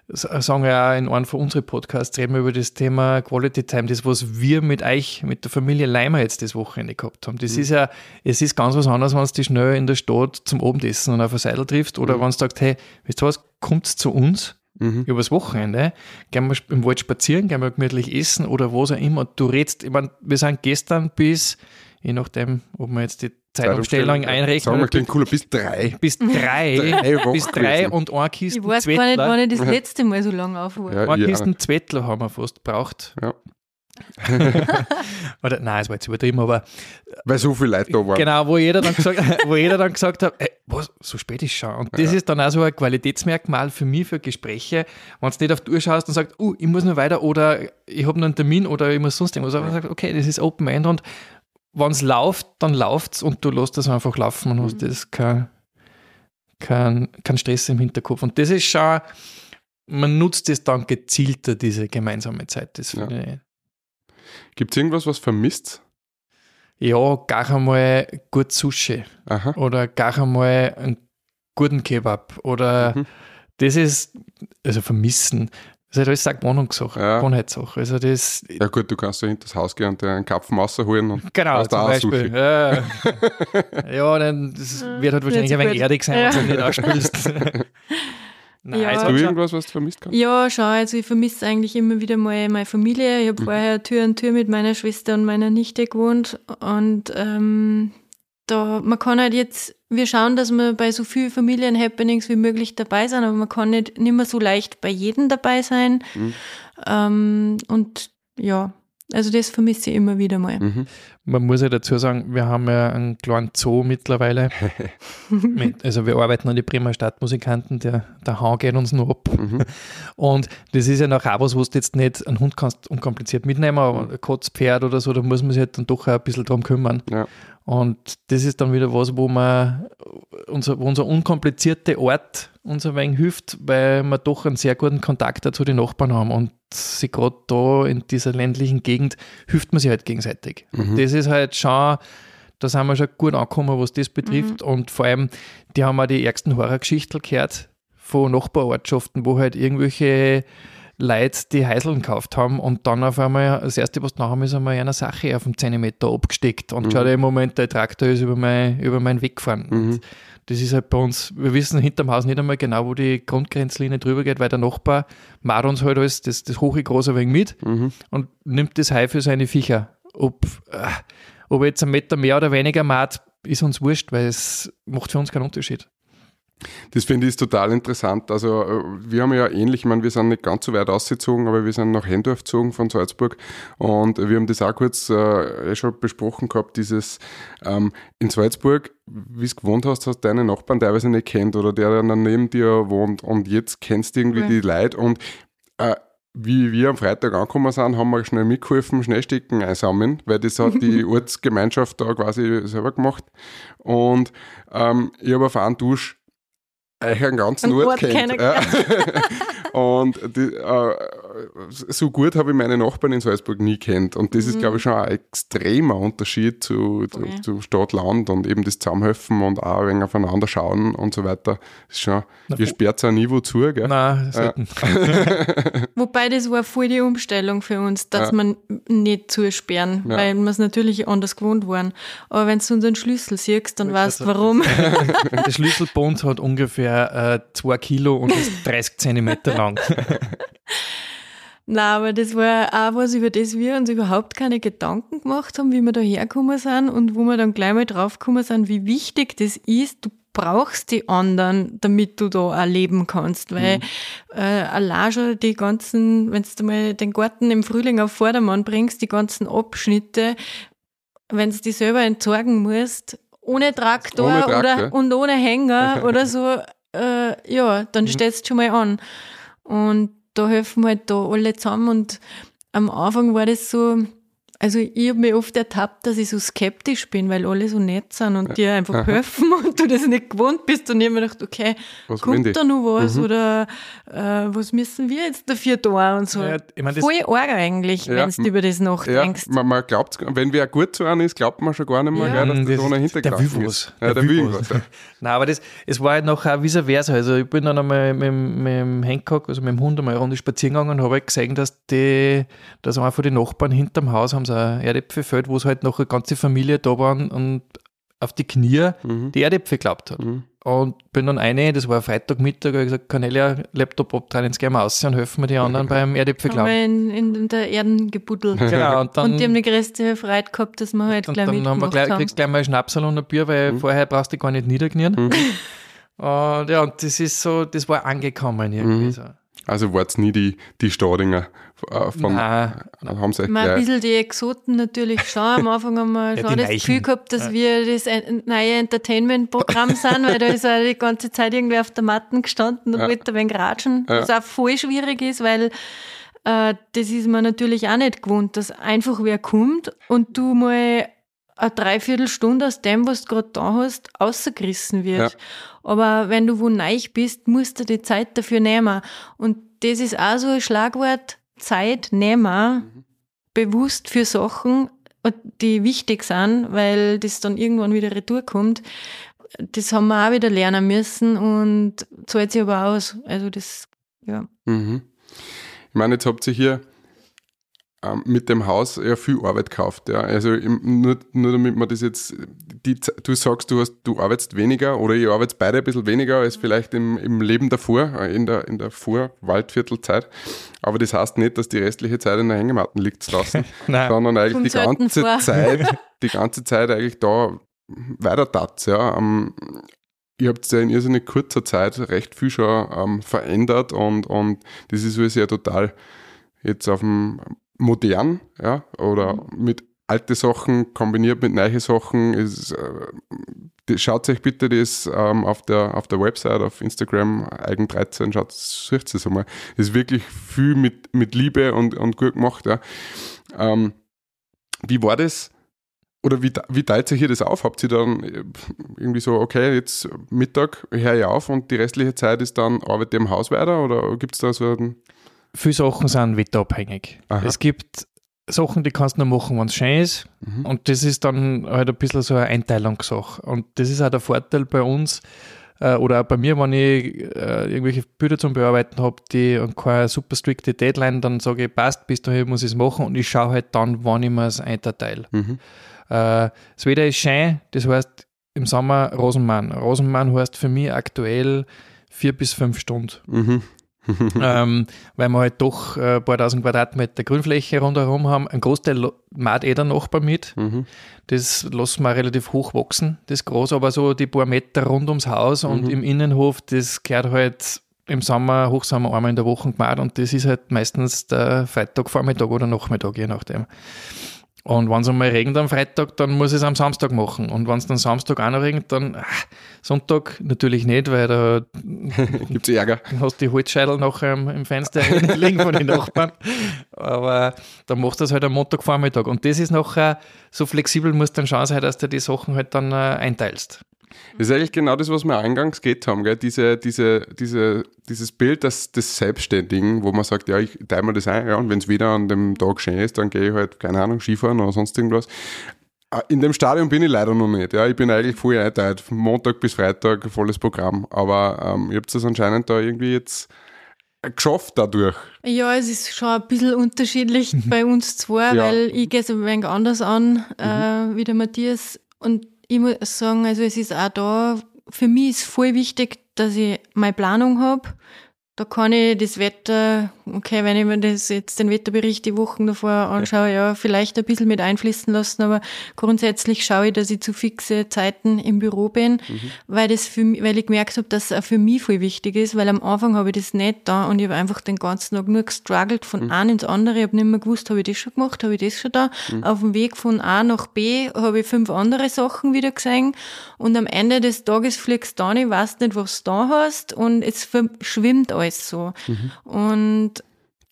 S4: sagen wir ja in einem von unseren Podcasts, reden wir über das Thema Quality Time, das, was wir mit euch, mit der Familie Leimer jetzt das Wochenende gehabt haben. Das ist ja, es ist ganz was anderes, wenn du dich schnell in der Stadt zum Abendessen und auf ein Seidel triffst oder wenn du sagst, hey, wisst ihr was, kommt zu uns übers Wochenende, gehen wir im Wald spazieren, gehen wir gemütlich essen oder was auch immer. Du redst, ich meine, wir sind gestern bis, je nachdem, ob man jetzt die Zeitumstellung
S3: Sagen wir,
S4: einrechnet,
S3: klingt cooler, bis drei.
S4: bis drei,
S3: Drei
S4: bis drei
S3: gewesen.
S4: und ein Kisten
S5: Ich weiß gar nicht,
S4: Zwettler,
S5: wann ich das letzte Mal so lange auf war.
S3: Ja,
S4: ein Kisten. Zwettler haben wir fast gebraucht.
S3: Ja.
S4: Oder, nein, es war jetzt übertrieben, aber
S3: Weil so viele Leute da waren.
S4: Genau, wo jeder dann gesagt, wo jeder dann gesagt hat, ey, was, so spät ist schon. Und das ist dann auch so ein Qualitätsmerkmal für mich, für Gespräche, wenn du nicht auf die Uhr schaust und sagst, uh, ich muss noch weiter oder ich habe noch einen Termin oder ich muss sonst irgendwas. Aber sagst, okay, das ist Open End und wenn es läuft, dann läuft's und du lässt das einfach laufen und hast das kein, kein, kein Stress im Hinterkopf. Und das ist schon, man nutzt das dann gezielter, diese gemeinsame Zeit. Das finde ich
S3: Gibt es irgendwas, was vermisst?
S4: ja, gar einmal gut Sushi
S3: Aha.
S4: oder gar einmal einen guten Kebab oder
S3: Mhm.
S4: das ist, also vermissen. Das ist halt alles eine Gewohnungssache,
S3: Ja.
S4: Gewohnheitssache. Also das,
S3: Ja gut, du kannst ja hinter das Haus gehen und dir einen Kapfen rausholen. Und
S4: genau,
S3: hast
S4: zum
S3: da auch
S4: Beispiel.
S3: Sushi.
S4: Ja, ja dann, das wird halt wahrscheinlich
S5: so
S4: ein wenig erdig sein, wenn
S5: Ja.
S4: du nicht ausspielst. Nein,
S5: Ja.
S3: Hast du irgendwas, was du vermisst hast?
S5: Ja, schau, also ich vermisse eigentlich immer wieder mal meine Familie. Ich habe vorher Tür an Tür mit meiner Schwester und meiner Nichte gewohnt und ähm, da, man kann halt jetzt, wir schauen, dass wir bei so vielen Familien-Happenings wie möglich dabei sind, aber man kann nicht, nicht mehr so leicht bei jedem dabei sein. Ähm, und ja, also das vermisse ich immer wieder mal.
S3: Mhm.
S4: Man muss ja dazu sagen, wir haben ja einen kleinen Zoo mittlerweile. Mit, also wir arbeiten an die Bremer Stadtmusikanten, der, der Hahn geht uns noch ab.
S3: Mhm.
S4: Und das ist ja noch auch was, wo du jetzt nicht einen Hund kannst unkompliziert mitnehmen, aber ein Katz, Pferd oder so, da muss man sich halt dann doch auch ein bisschen drum kümmern.
S3: Ja.
S4: Und das ist dann wieder was, wo man unser, wo unser unkomplizierter Ort uns ein wenig hilft, weil wir doch einen sehr guten Kontakt dazu den Nachbarn haben. Und sie gerade da in dieser ländlichen Gegend hilft man sich halt gegenseitig. Und das ist halt schon, da sind wir schon gut angekommen, was das betrifft. Und vor allem, die haben auch die ärgsten Horrorgeschichten gehört von Nachbarortschaften, wo halt irgendwelche Leute die Heiseln gekauft haben und dann auf einmal, das erste, was nachher ist, einmal einer Sache auf einen Zentimeter abgesteckt und schau dir im Moment, der Traktor ist über, mein, über meinen Weg gefahren. Und das ist halt bei uns, wir wissen hinterm Haus nicht einmal genau, wo die Grundgrenzlinie drüber geht, weil der Nachbar macht uns halt alles, das, das hoche groß ein wenig mit und nimmt das Hai für seine Viecher. Ob, äh, ob er jetzt einen Meter mehr oder weniger macht, ist uns wurscht, weil es macht für uns keinen Unterschied.
S3: Das finde ich total interessant. Also äh, wir haben ja ähnlich, ich meine, wir sind nicht ganz so weit ausgezogen, aber wir sind nach Hendorf gezogen von Salzburg und wir haben das auch kurz äh, eh schon besprochen gehabt, dieses ähm, in Salzburg, wie es gewohnt hast, hast du deine Nachbarn teilweise nicht kennt oder der dann neben dir wohnt und jetzt kennst du irgendwie
S5: Ja.
S3: die Leute und äh, wie wir am Freitag angekommen sind, haben wir schnell mitgeholfen, Schneesticken einsammeln, weil das hat die Ortsgemeinschaft da quasi selber gemacht. Und ähm, ich habe auf einen Dusch euch einen ganzen Ort,
S5: Ort
S3: kennt. Ja. und die, äh, so gut habe ich meine Nachbarn in Salzburg nie kennt. Und das ist, glaube ich, schon ein extremer Unterschied zu, zu, zu Stadt-Land und eben das Zusammenhelfen und auch ein wenig aufeinander schauen und so weiter. Das ist schon, ihr sperrt auch nie wo zu, gell?
S4: Nein, selten.
S5: Wobei das war voll die Umstellung für uns, dass
S3: Ja.
S5: man nicht zusperren,
S3: Ja.
S5: weil wir es natürlich anders gewohnt waren. Aber wenn du unseren Schlüssel siehst, dann weißt du warum.
S4: Der Schlüsselbund hat ungefähr äh, zwei Kilo und ist 30 Zentimeter lang.
S5: Na, aber das war auch was, über das wir uns überhaupt keine Gedanken gemacht haben, wie wir da hergekommen sind und wo wir dann gleich mal draufgekommen sind, wie wichtig das ist. Du brauchst die anderen, damit du da auch leben kannst, weil äh, allein schon die ganzen, wenn du mal den Garten im Frühling auf Vordermann bringst, die ganzen Abschnitte, wenn du die selber entsorgen musst, ohne Traktor,
S3: Ohne Traktor.
S5: oder, und ohne Hänger oder so, äh, ja, dann stellst du schon mal an. Und da helfen halt da alle zusammen. Und am Anfang war das so, also ich habe mich oft ertappt, dass ich so skeptisch bin, weil alle so nett sind und dir einfach helfen und du das nicht gewohnt bist und ich mir gedacht, okay,
S3: Was die?
S5: kommt da noch was oder äh, was müssen wir jetzt dafür tun und so.
S4: Ja, ich mein, das-
S5: Voll arg eigentlich,
S3: Ja,
S5: wenn du über das
S3: Ja,
S5: nachdenkst.
S3: man, man glaubt, wenn wer gut zu einem ist, glaubt man schon gar nicht mehr,
S5: Ja.
S3: gell, dass das,
S4: Das-
S3: ohne
S4: der
S3: Hintergrund ist.
S4: was.
S3: Ja, der, will was. Ja.
S4: Nein, aber das, es war halt noch auch vice versa. Also ich bin dann einmal mit, dem- mit dem Hancock, also mit dem Hund einmal eine Runde spazieren gegangen und habe halt gesehen, dass die, dass einer von den Nachbarn hinterm Haus haben sie ein Erdäpfelfeld, wo es halt noch eine ganze Familie da waren und auf die Knie
S3: Mhm.
S4: die Erdäpfel geglaubt hat. Und bin dann eine, das war Freitagmittag, habe ich gesagt, Cornelia, Laptop abdrehen, jetzt gehen wir raus und helfen wir die anderen beim
S5: Haben
S4: Erdäpfelklauen.
S5: wir in, in der Erden gebuddelt.
S4: Genau, und dann,
S5: und die haben die größte Freude gehabt, dass wir halt
S4: und
S5: gleich
S4: dann haben wir gleich,
S5: haben.
S4: kriegst gleich mal ein Schnapsal und ein Bier, weil
S3: Mhm.
S4: vorher brauchst du gar nicht niederknien. Und ja, und das ist so, das war angekommen irgendwie
S3: Mhm.
S4: so.
S3: Also war's nie die, die Staudinger äh, von,
S4: Nein,
S3: haben sie euch
S5: Mal ein bisschen die Exoten natürlich schon. Am Anfang haben wir
S4: Ja,
S5: schon das. Gefühl gehabt, dass wir das ein- neue Entertainment-Programm sind, weil da ist auch die ganze Zeit irgendwie auf der Matten gestanden und
S3: Ja.
S5: wollte ein wenig ratschen,
S3: Ja.
S5: was auch voll schwierig ist, weil äh, das ist man natürlich auch nicht gewohnt, dass einfach wer kommt und du mal eine Dreiviertelstunde aus dem, was du gerade da hast, ausgerissen wird.
S3: Ja.
S5: Aber wenn du wo neu bist, musst du die Zeit dafür nehmen. Und das ist auch so ein Schlagwort, Zeit nehmen, bewusst für Sachen, die wichtig sind, weil das dann irgendwann wieder retour kommt. Das haben wir auch wieder lernen müssen und zahlt sich aber aus. Also das, ja.
S3: Mhm. Ich meine, jetzt habt ihr hier mit dem Haus ja viel Arbeit kauft. Ja. Also nur, nur damit man das jetzt, die, du sagst, du, hast, du arbeitest weniger oder ihr arbeitet beide ein bisschen weniger als vielleicht im, im Leben davor, äh, in der, in der Vorwaldviertelzeit. Aber das heißt nicht, dass die restliche Zeit in der Hängematten liegt
S4: Nein.
S3: sondern eigentlich die ganze
S5: vor.
S3: Zeit, die ganze Zeit eigentlich da weiter tat. Ja. Ähm, ihr habt ja in irrsinnig kurzer Zeit recht viel schon ähm, verändert und, und das ist alles ja total jetzt auf dem modern, ja, oder mit alte Sachen kombiniert mit neue Sachen. Ist, äh, schaut euch bitte das ähm, auf, der, auf der Website, auf Instagram, Eigen13, schaut, sucht es einmal. Ist wirklich viel mit, mit Liebe und, und gut gemacht. Ja. Ähm, wie war das? Oder wie, wie teilt sich hier das auf? Habt ihr dann äh, irgendwie so, okay, jetzt Mittag höre ich auf und die restliche Zeit ist dann Arbeit im Haus weiter? Oder gibt es da so einen.
S4: Viele Sachen sind wetterabhängig.
S3: Aha.
S4: Es gibt Sachen, die kannst du nur machen, wenn es schön ist.
S3: Mhm.
S4: Und das ist dann halt ein bisschen so eine Einteilungssache. Und das ist auch der Vorteil bei uns äh, oder auch bei mir, wenn ich äh, irgendwelche Bilder zum Bearbeiten habe, die und keine super strikte Deadline, dann sage ich, passt, bis dahin muss ich es machen und ich schaue halt dann, wann ich mir es einteile.
S3: Mhm.
S4: Äh, das Wetter ist schön, das heißt im Sommer Rosenmann. Rosenmann heißt für mich aktuell vier bis fünf Stunden.
S3: Mhm.
S4: ähm, weil wir halt doch äh, ein paar tausend Quadratmeter Grünfläche rundherum haben. Ein Großteil macht eh der Nachbar mit.
S3: Mhm.
S4: Das lassen wir relativ hoch wachsen, das groß, aber so die paar Meter rund ums Haus und
S3: Mhm.
S4: im Innenhof, das gehört halt im Sommer, Hochsommer einmal in der Woche gemacht und das ist halt meistens der Freitag, Vormittag oder Nachmittag, je nachdem. Und wenn es einmal regnet am Freitag, dann muss ich es am Samstag machen. Und wenn es dann Samstag auch noch regnet, dann ah, Sonntag natürlich nicht, weil da
S3: Gibt es Ärger?
S4: dann hast du die Holzscheitel nachher im, im Fenster liegen von den Nachbarn. Aber dann machst du das halt am Montagvormittag. Und das ist nachher, so flexibel muss dann schon sein, dass du die Sachen halt dann äh, einteilst.
S3: Das ist eigentlich genau das, was wir eingangs geht haben, gell? Diese, diese, diese, dieses Bild des, des Selbstständigen, wo man sagt, ja, ich teile mir das ein, ja, und wenn es wieder an dem Tag schön ist, dann gehe ich halt, keine Ahnung, Skifahren oder sonst irgendwas. Äh, In dem Stadion bin ich leider noch nicht. Ja, ich bin eigentlich voll eingeteilt, von Montag bis Freitag volles Programm. Aber ähm, ihr habt es anscheinend da irgendwie jetzt geschafft dadurch.
S5: Ja, es ist schon ein bisschen unterschiedlich bei uns zwei,
S3: Ja.
S5: weil ich gehe es ein wenig anders an äh, wie der Matthias. Und ich muss sagen, also es ist auch da, für mich ist voll wichtig, dass ich meine Planung habe. Da kann ich das Wetter, okay, wenn ich mir das jetzt den Wetterbericht die Wochen davor anschaue, ja, vielleicht ein bisschen mit einfließen lassen, aber grundsätzlich schaue ich, dass ich zu fixe Zeiten im Büro bin, weil das für mich, weil ich gemerkt habe, dass es auch für mich voll wichtig ist, weil am Anfang habe ich das nicht da und ich habe einfach den ganzen Tag nur gestruggelt von einem ins andere. Ich habe nicht mehr gewusst, habe ich das schon gemacht, habe ich das schon da. Auf dem Weg von A nach B habe ich fünf andere Sachen wieder gesehen und am Ende des Tages fliegst du da nicht, weißt nicht, was du da hast und es verschwimmt alles so. Und äh,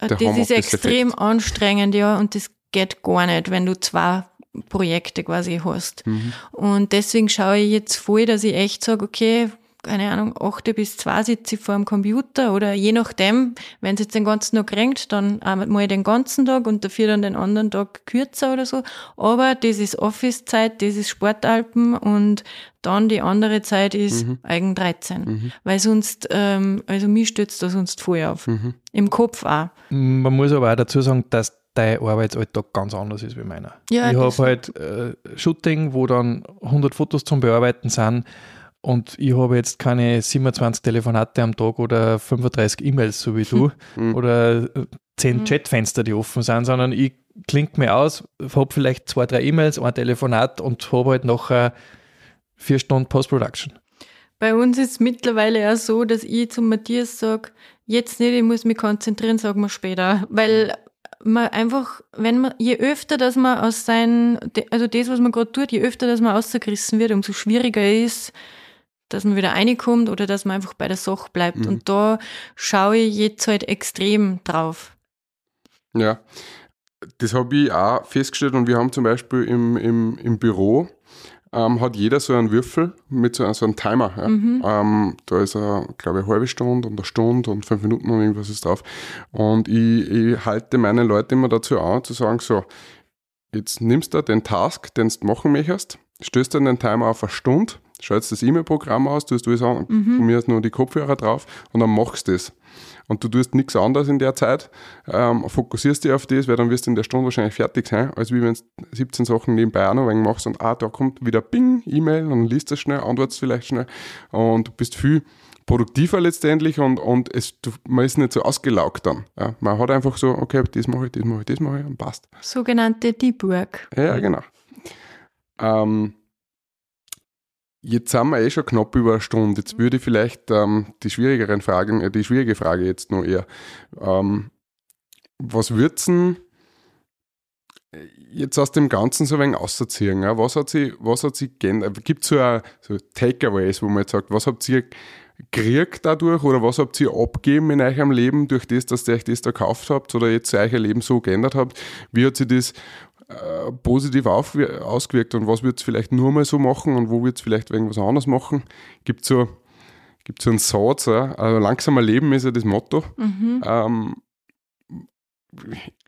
S3: Der
S5: das ist extrem anstrengend, ja, und das geht gar nicht, wenn du zwei Projekte quasi hast. Und deswegen schaue ich jetzt voll, dass ich echt sage, okay, keine Ahnung, 8 bis 2 sitze ich vor dem Computer oder je nachdem, wenn es jetzt den ganzen Tag regnet, dann arbeite mal den ganzen Tag und dafür dann den anderen Tag kürzer oder so. Aber das ist Office-Zeit, das ist Sportalpen und dann die andere Zeit ist Eigen 13. Weil sonst, ähm, also mich stützt da sonst voll auf. Im Kopf auch.
S4: Man muss aber auch dazu sagen, dass dein Arbeitsalltag ganz anders ist wie meiner.
S5: Ja,
S4: ich
S5: das-
S4: habe halt äh, Shooting, wo dann 100 Fotos zum Bearbeiten sind und ich habe jetzt keine 27 Telefonate am Tag oder 35 E-Mails, so wie du, oder äh, 10 Chatfenster, die offen sind, sondern ich klinge mir aus, habe vielleicht zwei, drei E-Mails, ein Telefonat und habe halt nachher vier Stunden Post-Production.
S5: Bei uns ist es mittlerweile auch so, dass ich zum Matthias sage, jetzt nicht, ich muss mich konzentrieren, sagen wir später. Weil man einfach, wenn man, je öfter, dass man aus seinen, also das, was man gerade tut, je öfter, dass man ausgerissen wird, umso schwieriger ist, dass man wieder reinkommt oder dass man einfach bei der Sache bleibt. Und da schaue ich jetzt halt extrem drauf.
S3: Ja, das habe ich auch festgestellt und wir haben zum Beispiel im, im, im Büro, ähm, hat jeder so einen Würfel mit so, so einem Timer. Ja. Ähm, da ist, er, glaube ich, eine halbe Stunde und eine Stunde und fünf Minuten und irgendwas ist drauf. Und ich, ich halte meine Leute immer dazu an, zu sagen, so, jetzt nimmst du den Task, den du machen möchtest, stößt dann den Timer auf eine Stunde schaltest das E-Mail-Programm aus, tust alles an,
S5: Mhm.
S3: von mir ist nur die Kopfhörer drauf und dann machst du das. Und du tust nichts anderes in der Zeit, ähm, fokussierst dich auf das, weil dann wirst du in der Stunde wahrscheinlich fertig sein, als wie wenn du 17 Sachen nebenbei auch noch ein machst und ah, da kommt wieder Bing, E-Mail, und dann liest du das schnell, antwortest vielleicht schnell und du bist viel produktiver letztendlich und, und es, du, man ist nicht so ausgelaugt dann. Ja, man hat einfach so, okay, das mache ich, das mache ich, das mache ich und passt.
S5: Sogenannte Deep Work.
S3: Ja, genau. Ähm, jetzt sind wir eh schon knapp über eine Stunde. Jetzt würde ich vielleicht ähm, die schwierigeren Fragen, äh, die schwierige Frage jetzt noch eher. Ähm, was würd's denn jetzt aus dem Ganzen so ein wenig ausziehen? Ja? Was hat sie, was hat sie geändert? Gibt es so, so Takeaways, wo man jetzt sagt, was habt ihr gekriegt dadurch oder was habt ihr abgeben in eurem Leben durch das, dass ihr euch das da gekauft habt oder jetzt euer Leben so geändert habt? Wie hat sich das äh, positiv aufwir- ausgewirkt und was wird es vielleicht nur mal so machen und wo wird es vielleicht irgendwas anderes machen? Gibt so, gibt's so einen Satz, ja? also langsamer Leben ist ja das Motto.
S5: Mhm.
S3: Ähm,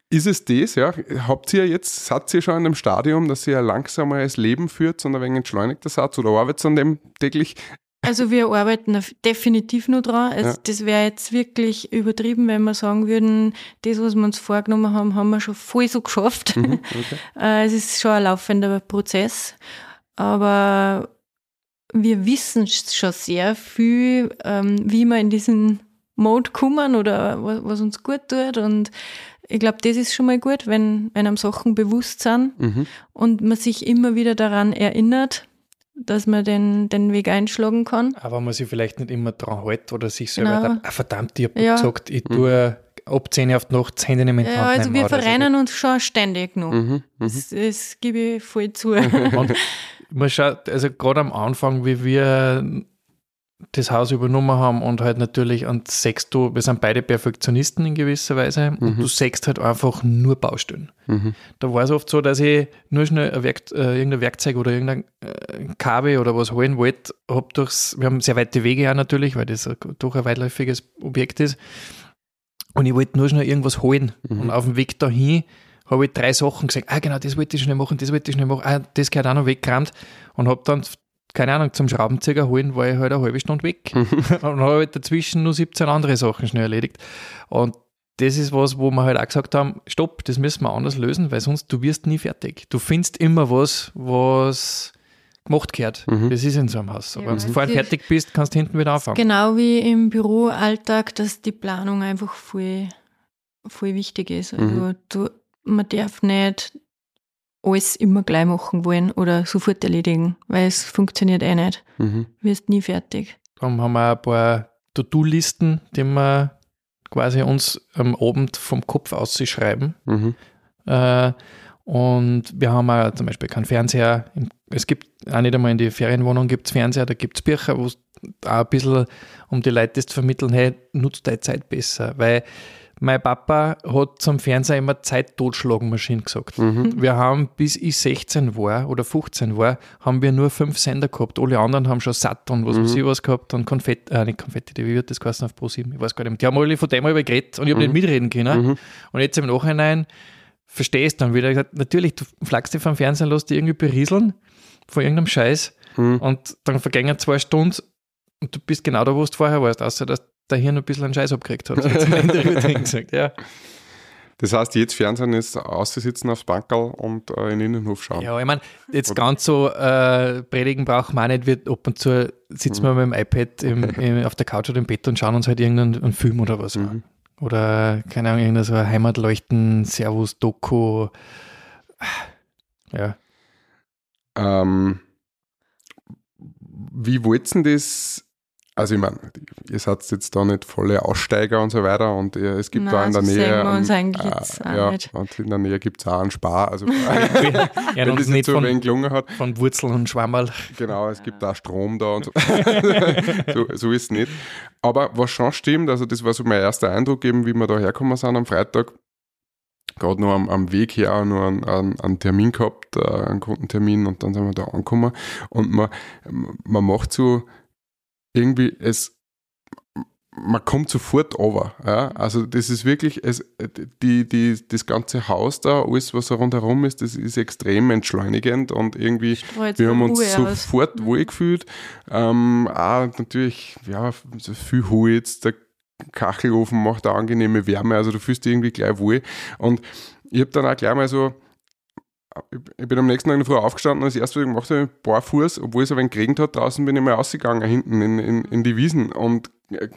S3: ist es das, ja? Habt ihr jetzt, seid ihr schon in dem Stadium, dass ihr ein langsameres Leben führt, sondern ein wenig entschleunigter Satz oder arbeitet an dem täglich?
S5: Also wir arbeiten definitiv nur dran. Es,
S3: Ja.
S5: Das wäre jetzt wirklich übertrieben, wenn wir sagen würden, das, was wir uns vorgenommen haben, haben wir schon voll so geschafft.
S3: Mhm, okay.
S5: Äh, es ist schon ein laufender Prozess, aber wir wissen schon sehr viel, ähm, wie wir in diesen Mode kommen oder was, uns gut tut und ich glaube, das ist schon mal gut, wenn, wenn einem Sachen bewusst sind
S3: Mhm.
S5: und man sich immer wieder daran erinnert, dass man den, den Weg einschlagen kann.
S4: Aber man sich vielleicht nicht immer dran hält oder sich selber
S5: Genau.
S4: sagt, ah, verdammt, ich habe
S5: Ja.
S4: gesagt, ich tue ab 10 auf die Nacht das Handy nicht mehr in die
S5: Ja,
S4: Hand
S5: also wir
S4: oder so.
S5: verrennen uns schon ständig noch.
S3: Mhm. Mhm.
S5: Das, das gebe ich voll zu.
S4: Und man schaut, also gerade am Anfang, wie wir das Haus übernommen haben und halt natürlich, und sagst du, wir sind beide Perfektionisten in gewisser Weise und du sagst halt einfach nur Baustellen.
S3: Mhm.
S4: Da war es oft so, dass ich nur schnell ein Werk, äh, irgendein Werkzeug oder irgendein äh, Kabel oder was holen wollte. Hab durchs, wir haben sehr weite Wege auch natürlich, weil das doch ein weitläufiges Objekt ist. Und ich wollte nur schnell irgendwas holen. Und auf dem Weg dahin habe ich drei Sachen gesagt, ah genau, das wollte ich schnell machen, das wollte ich schnell machen, ah, das gehört auch noch weggerammt. Und habe dann, keine Ahnung, zum Schraubenzieher holen, war ich halt eine halbe Stunde weg. und habe halt dazwischen nur 17 andere Sachen schnell erledigt. Und das ist was, wo wir halt auch gesagt haben, stopp, das müssen wir anders lösen, weil sonst du wirst nie fertig. Du findest immer was, was gemacht gehört. Das ist in so einem Haus. Aber
S5: Ja,
S4: wenn du vorher fertig bist, kannst du hinten wieder anfangen.
S5: Genau wie im Büroalltag, dass die Planung einfach voll, voll wichtig ist. Also
S3: Mhm.
S5: du, man darf nicht alles immer gleich machen wollen oder sofort erledigen, weil es funktioniert eh nicht.
S3: Mhm.
S5: Du wirst nie fertig.
S4: Darum haben wir ein paar To-Do-Listen, die wir quasi uns am Abend vom Kopf ausschreiben.
S3: Mhm.
S4: Äh, und wir haben auch zum Beispiel keinen Fernseher. Es gibt auch nicht einmal in die Ferienwohnung gibt es Fernseher, da gibt es Bücher, wo es auch ein bisschen um die Leute das zu vermitteln, hey, nutzt deine Zeit besser. Weil mein Papa hat zum Fernseher immer Zeit-Totschlagenmaschine gesagt. Wir haben, bis ich 16 war oder 15 war, haben wir nur fünf Sender gehabt. Alle anderen haben schon satt und was weiß ich was gehabt und Konfetti, äh, nicht Konfetti, wie wird das geheißen auf Pro7? Ich weiß gar nicht. mehr. Die haben alle von dem mal geredet und ich habe nicht mitreden können. Und jetzt im Nachhinein verstehst dann wieder gesagt, natürlich, du flagst dich vom Fernsehen, lässt dich irgendwie berieseln von irgendeinem Scheiß und dann vergängen zwei Stunden und du bist genau da, wo du vorher warst, außer dass der Hirn ein bisschen einen Scheiß abgekriegt drin gesagt, ja.
S3: Das heißt, jetzt Fernsehen ist aussitzen aufs Bankerl und äh, in den Innenhof schauen.
S4: Ja, ich meine, jetzt ganz so äh, predigen braucht man nicht, wird ab und zu sitzen wir mit dem iPad im, im, auf der Couch oder im Bett und schauen uns halt irgendeinen einen Film oder was an. Oder, keine Ahnung, irgendein so Heimatleuchten, Servus, Doku. Ja.
S3: Ähm, wie wollten das? Also ich meine, ihr seid jetzt da nicht volle Aussteiger und so weiter und äh, es gibt
S5: Nein,
S3: da in der
S5: so
S3: Nähe.
S5: sehen wir uns jetzt auch
S3: ja,
S5: nicht.
S3: Und in der Nähe gibt es auch einen Spar. Also wenn das
S4: uns
S3: nicht so
S4: von,
S3: wenig gelungen hat,
S4: von Wurzeln und Schwammerl.
S3: Genau, es gibt da Strom da und so. so. So ist es nicht. Aber was schon stimmt, also das war so mein erster Eindruck, eben, wie wir da hergekommen sind am Freitag. Gerade noch am, am Weg her noch einen, einen, einen Termin gehabt, äh, einen Kundentermin und dann sind wir da angekommen. Und man, man macht so irgendwie, es, man kommt sofort over. Ja? Also das ist wirklich, es, die, die, das ganze Haus da, alles was rundherum ist, das ist extrem entschleunigend und irgendwie, wir haben uns
S5: Ruhe aus.
S3: sofort wohlgefühlt. Ähm, auch natürlich, ja, so viel Holz, der Kachelofen macht eine angenehme Wärme, also du fühlst dich irgendwie gleich wohl. Und ich habe dann auch gleich mal so, ich bin am nächsten Tag in der Früh aufgestanden und das erste, was ich gemacht habe, barfuß, obwohl es ein wenig geregnet hat, draußen bin ich mal rausgegangen, hinten in, in, in die Wiesen und äh,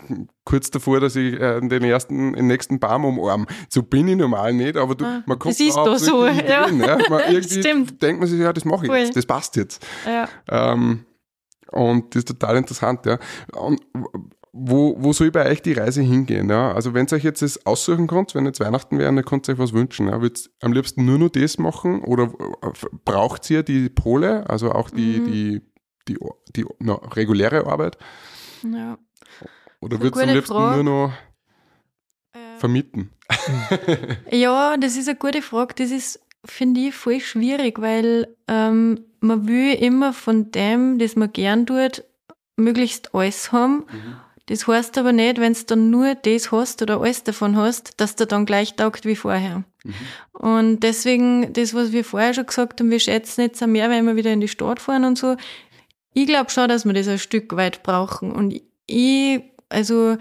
S3: kurz davor, dass ich äh, den ersten, den nächsten Baum umarm. So bin ich normal nicht, aber du,
S5: Ah,
S3: man kommt
S5: das ist
S3: da
S5: doch so, ja.
S3: drin, ja. Man irgendwie
S5: Stimmt.
S3: denkt man sich, ja, das mache ich
S5: Voll.
S3: jetzt, das passt jetzt.
S5: Ja.
S3: Ähm, und das ist total interessant, ja. Und wo, wo soll bei euch die Reise hingehen? Ja? Also wenn ihr euch jetzt das aussuchen könnt, wenn jetzt Weihnachten wäre, dann könnt ihr euch was wünschen. Ja? Würdet ihr am liebsten nur noch das machen oder äh, braucht ihr die Pole, also auch die,
S5: Mhm.
S3: die, die, die, na, reguläre Arbeit?
S5: ja.
S3: Oder würdet ihr am liebsten
S5: Frage.
S3: nur noch
S5: Äh,
S3: vermieten?
S5: Ja, das ist eine gute Frage. Das ist, finde ich, voll schwierig, weil ähm, man will immer von dem, das man gern tut, möglichst alles haben. Das heißt aber nicht, wenn du dann nur das hast oder alles davon hast, dass der dann gleich taugt wie vorher. Und deswegen, das, was wir vorher schon gesagt haben, wir schätzen jetzt auch mehr, wenn wir wieder in die Stadt fahren und so. Ich glaube schon, dass wir das ein Stück weit brauchen. Und ich, also,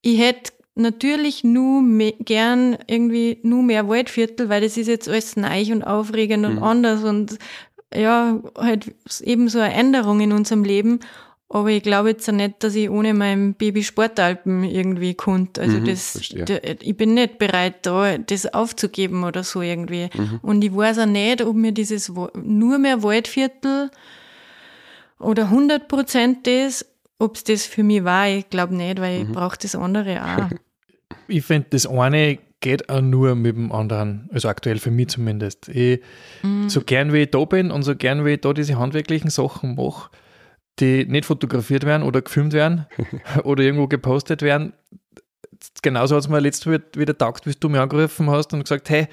S5: ich hätte natürlich nur me gern irgendwie nur mehr Waldviertel, weil das ist jetzt alles neu und aufregend und
S3: Mhm.
S5: anders und ja, halt eben so eine Änderung in unserem Leben. Aber ich glaube jetzt auch nicht, dass ich ohne mein Baby Sportalpen irgendwie konnte. Also
S3: Mhm,
S5: das, da, ich bin nicht bereit, da das aufzugeben oder so irgendwie.
S3: Mhm.
S5: Und ich weiß auch nicht, ob mir dieses nur mehr Waldviertel oder 100 Prozent das, ob es das für mich war. Ich glaube nicht, weil
S3: Mhm.
S5: ich brauche das andere auch.
S4: Ich finde, das eine geht auch nur mit dem anderen, also aktuell für mich zumindest. Ich, So gern wie ich da bin und so gern wie ich da diese handwerklichen Sachen mache, die nicht fotografiert werden oder gefilmt werden oder irgendwo gepostet werden, genauso hat es mir letztes Mal wieder taugt, wie du mir angerufen hast und gesagt, hey,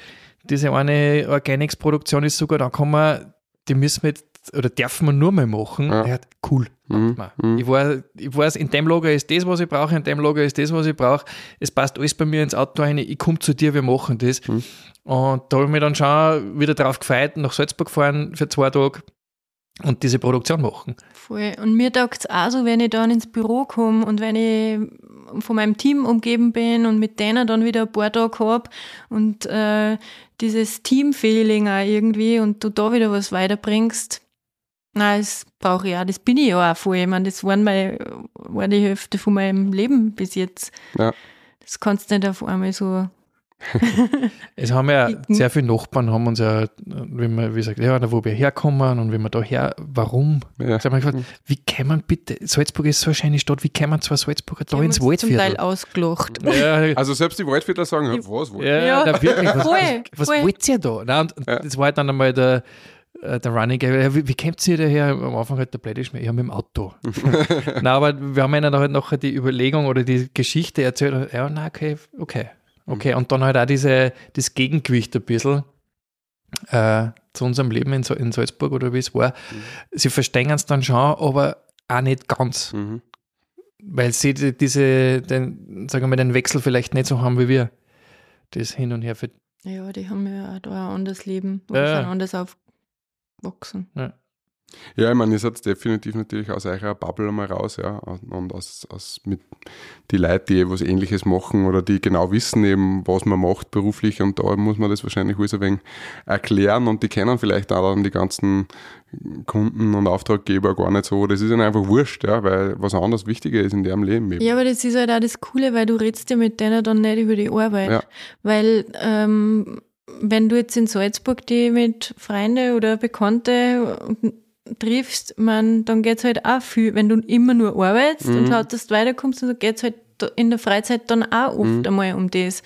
S4: diese eine Organics-Produktion ist sogar, da kann man, die müssen wir jetzt, oder dürfen wir nur mal machen.
S3: Ja.
S4: Ja. cool,
S3: Mhm.
S4: man. Ich, war, ich weiß, in dem Lager ist das, was ich brauche, in dem Lager ist das, was ich brauche. Es passt alles bei mir ins Auto rein. Ich komme zu dir, wir machen das.
S3: Mhm.
S4: Und da habe ich mich dann schon wieder drauf gefeit, nach Salzburg fahren für zwei Tage und diese Produktion machen.
S5: Voll. Und mir taugt es auch so, wenn ich dann ins Büro komme und wenn ich von meinem Team umgeben bin und mit denen dann wieder ein paar Tage hab und äh, dieses Team-Feeling auch irgendwie und du da wieder was weiterbringst. Na, das brauche ich auch. Das bin ich ja auch voll. Ich meine, das waren meine, war die Hälfte von meinem Leben bis jetzt.
S3: Ja.
S5: Das kannst du nicht auf einmal so.
S4: Es haben ja
S5: Mhm.
S4: sehr viele Nachbarn, haben uns ja, wenn man, wie gesagt, ja, da wo wir herkommen und wenn wir da her, warum?
S3: Ja.
S4: Haben wir gefragt, wie kann man bitte, Salzburg ist so eine schöne Stadt, wie kann man zwei Salzburger da ins
S5: uns Zum Teil
S4: Waldviertel?
S5: ausgelacht.
S4: Ja,
S3: Also selbst die Waldviertler sagen, ja, was, was?
S4: ja,
S5: Ja.
S4: Na, wirklich, was,
S5: Voll,
S4: was, was
S5: voll.
S4: wollt ihr da? Na, und
S3: Ja.
S4: das war halt dann einmal der, äh, der Running ja, wie, wie kommt ihr daher? Am Anfang halt der Plädisch mir, ja, mit dem Auto. na, aber wir haben ihnen dann halt nachher die Überlegung oder die Geschichte erzählt, ja, na, okay, okay, okay. Und dann halt auch diese, das Gegengewicht ein bisschen äh, zu unserem Leben in, in Salzburg oder wie es war. Sie verstehen es dann schon, aber auch nicht ganz,
S3: Mhm.
S4: weil sie die- diese, den, sagen wir mal, den Wechsel vielleicht nicht so haben wie wir. Das hin und her für
S5: Ja, die haben ja auch da ein anderes Leben.
S4: Ja, ja.
S5: sind anders aufgewachsen.
S3: Ja, ich meine, ihr seid definitiv natürlich aus eurer Bubble einmal raus, ja. Und aus, aus mit die Leute, die was ähnliches machen oder die genau wissen eben, was man macht beruflich und da muss man das wahrscheinlich alles ein wenig erklären und die kennen vielleicht auch dann die ganzen Kunden und Auftraggeber gar nicht so. Das ist ihnen einfach wurscht, ja, weil was anderes wichtiger ist in deren Leben eben.
S5: Ja, aber das ist halt auch das Coole, weil du redest ja mit denen dann nicht über die Arbeit.
S3: Ja.
S5: Weil ähm, wenn du jetzt in Salzburg die mit Freunde oder Bekannte triffst, man, dann geht's halt auch viel, wenn du immer nur arbeitest
S3: Mhm.
S5: und lautest weiterkommst, dann geht's halt da- in der Freizeit dann auch oft
S3: Mhm.
S5: einmal um das.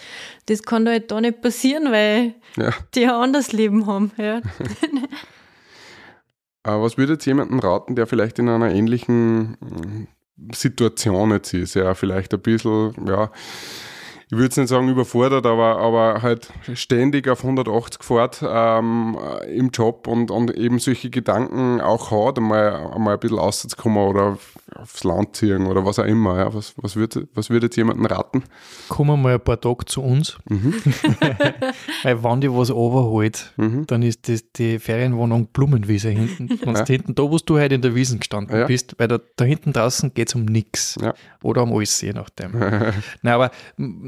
S5: Das kann da halt da nicht passieren, weil
S3: Ja.
S5: die ein anderes Leben haben. Ja.
S3: Was würdet ihr jemandem raten, der vielleicht in einer ähnlichen mm, Situation jetzt ist, ja, vielleicht ein bisschen, ja, ich würde nicht sagen überfordert, aber, aber halt ständig auf 180 fährt ähm, im Job und, und eben solche Gedanken auch hat, einmal, einmal ein bisschen rauszukommen oder aufs Land ziehen oder was auch immer. Ja. Was, was, würd, was würdet jemanden raten?
S4: Kommen mal ein paar Tage zu uns. Weil wenn die was overholt,
S3: Mhm.
S4: dann ist das die Ferienwohnung Blumenwiese hinten. Und
S3: Ja.
S4: hinten, da wo du heute in der Wiesen gestanden
S3: Ja.
S4: bist, weil da, da hinten draußen geht es um nichts.
S3: Ja.
S4: Oder um alles, je nachdem. Nein, aber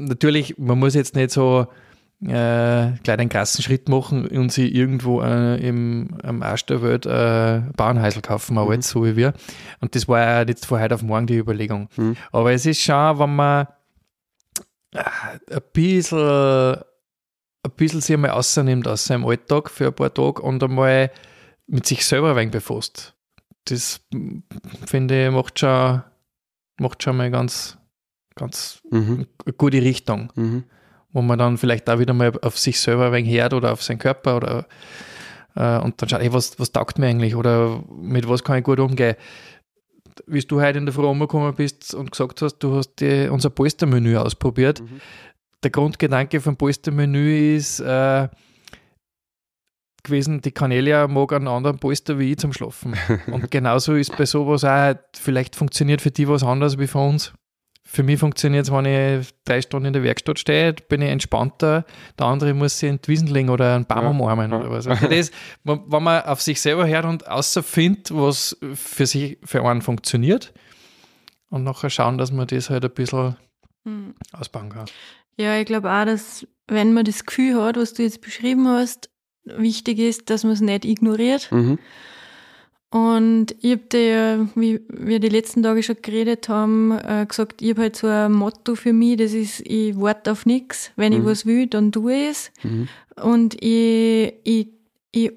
S4: natürlich, man muss jetzt nicht so äh, gleich einen krassen Schritt machen und sich irgendwo äh, im, am Arsch der Welt äh, Bauernhäusl kaufen, aber jetzt so wie wir. Und das war ja nicht von heute auf morgen die Überlegung.
S3: Mhm.
S4: Aber es ist schon, wenn man äh, ein bisschen, ein bisschen sich einmal rausnimmt aus seinem Alltag für ein paar Tage und einmal mit sich selber ein wenig befasst. Das finde ich macht schon, macht schon mal ganz, ganz
S3: Mhm.
S4: eine gute Richtung,
S3: Mhm.
S4: wo man dann vielleicht auch wieder mal auf sich selber ein wenig hört oder auf seinen Körper oder äh, und dann schaut, hey, was, was taugt mir eigentlich oder mit was kann ich gut umgehen. Wie du heute in der Früh umgekommen bist und gesagt hast, du hast die, unser Polstermenü ausprobiert.
S3: Mhm.
S4: Der Grundgedanke vom Polstermenü ist äh, gewesen, die Cornelia mag einen anderen Polster wie ich zum Schlafen. Und genauso ist bei sowas auch, vielleicht funktioniert für die was anderes wie für uns. Für mich funktioniert es, wenn ich drei Stunden in der Werkstatt stehe, bin ich entspannter. Der andere muss sich in die Wiesen legen oder einen Baum
S3: Ja,
S4: umarmen oder was. Also das, wenn wenn man auf sich selber hört und außerfindet, was für sich für einen funktioniert und nachher schauen, dass man das halt ein bisschen
S5: Hm.
S4: ausbauen kann.
S5: Ja, ich glaube auch, dass wenn man das Gefühl hat, was du jetzt beschrieben hast, wichtig ist, dass man es nicht ignoriert.
S3: Mhm.
S5: Und ich habe dir, ja, wie wir die letzten Tage schon geredet haben, äh, gesagt, ich habe halt so ein Motto für mich, das ist, ich warte auf nichts. Wenn ich
S3: Mhm.
S5: was will, dann tue ich es.
S3: Mhm.
S5: Und ich, ich, ich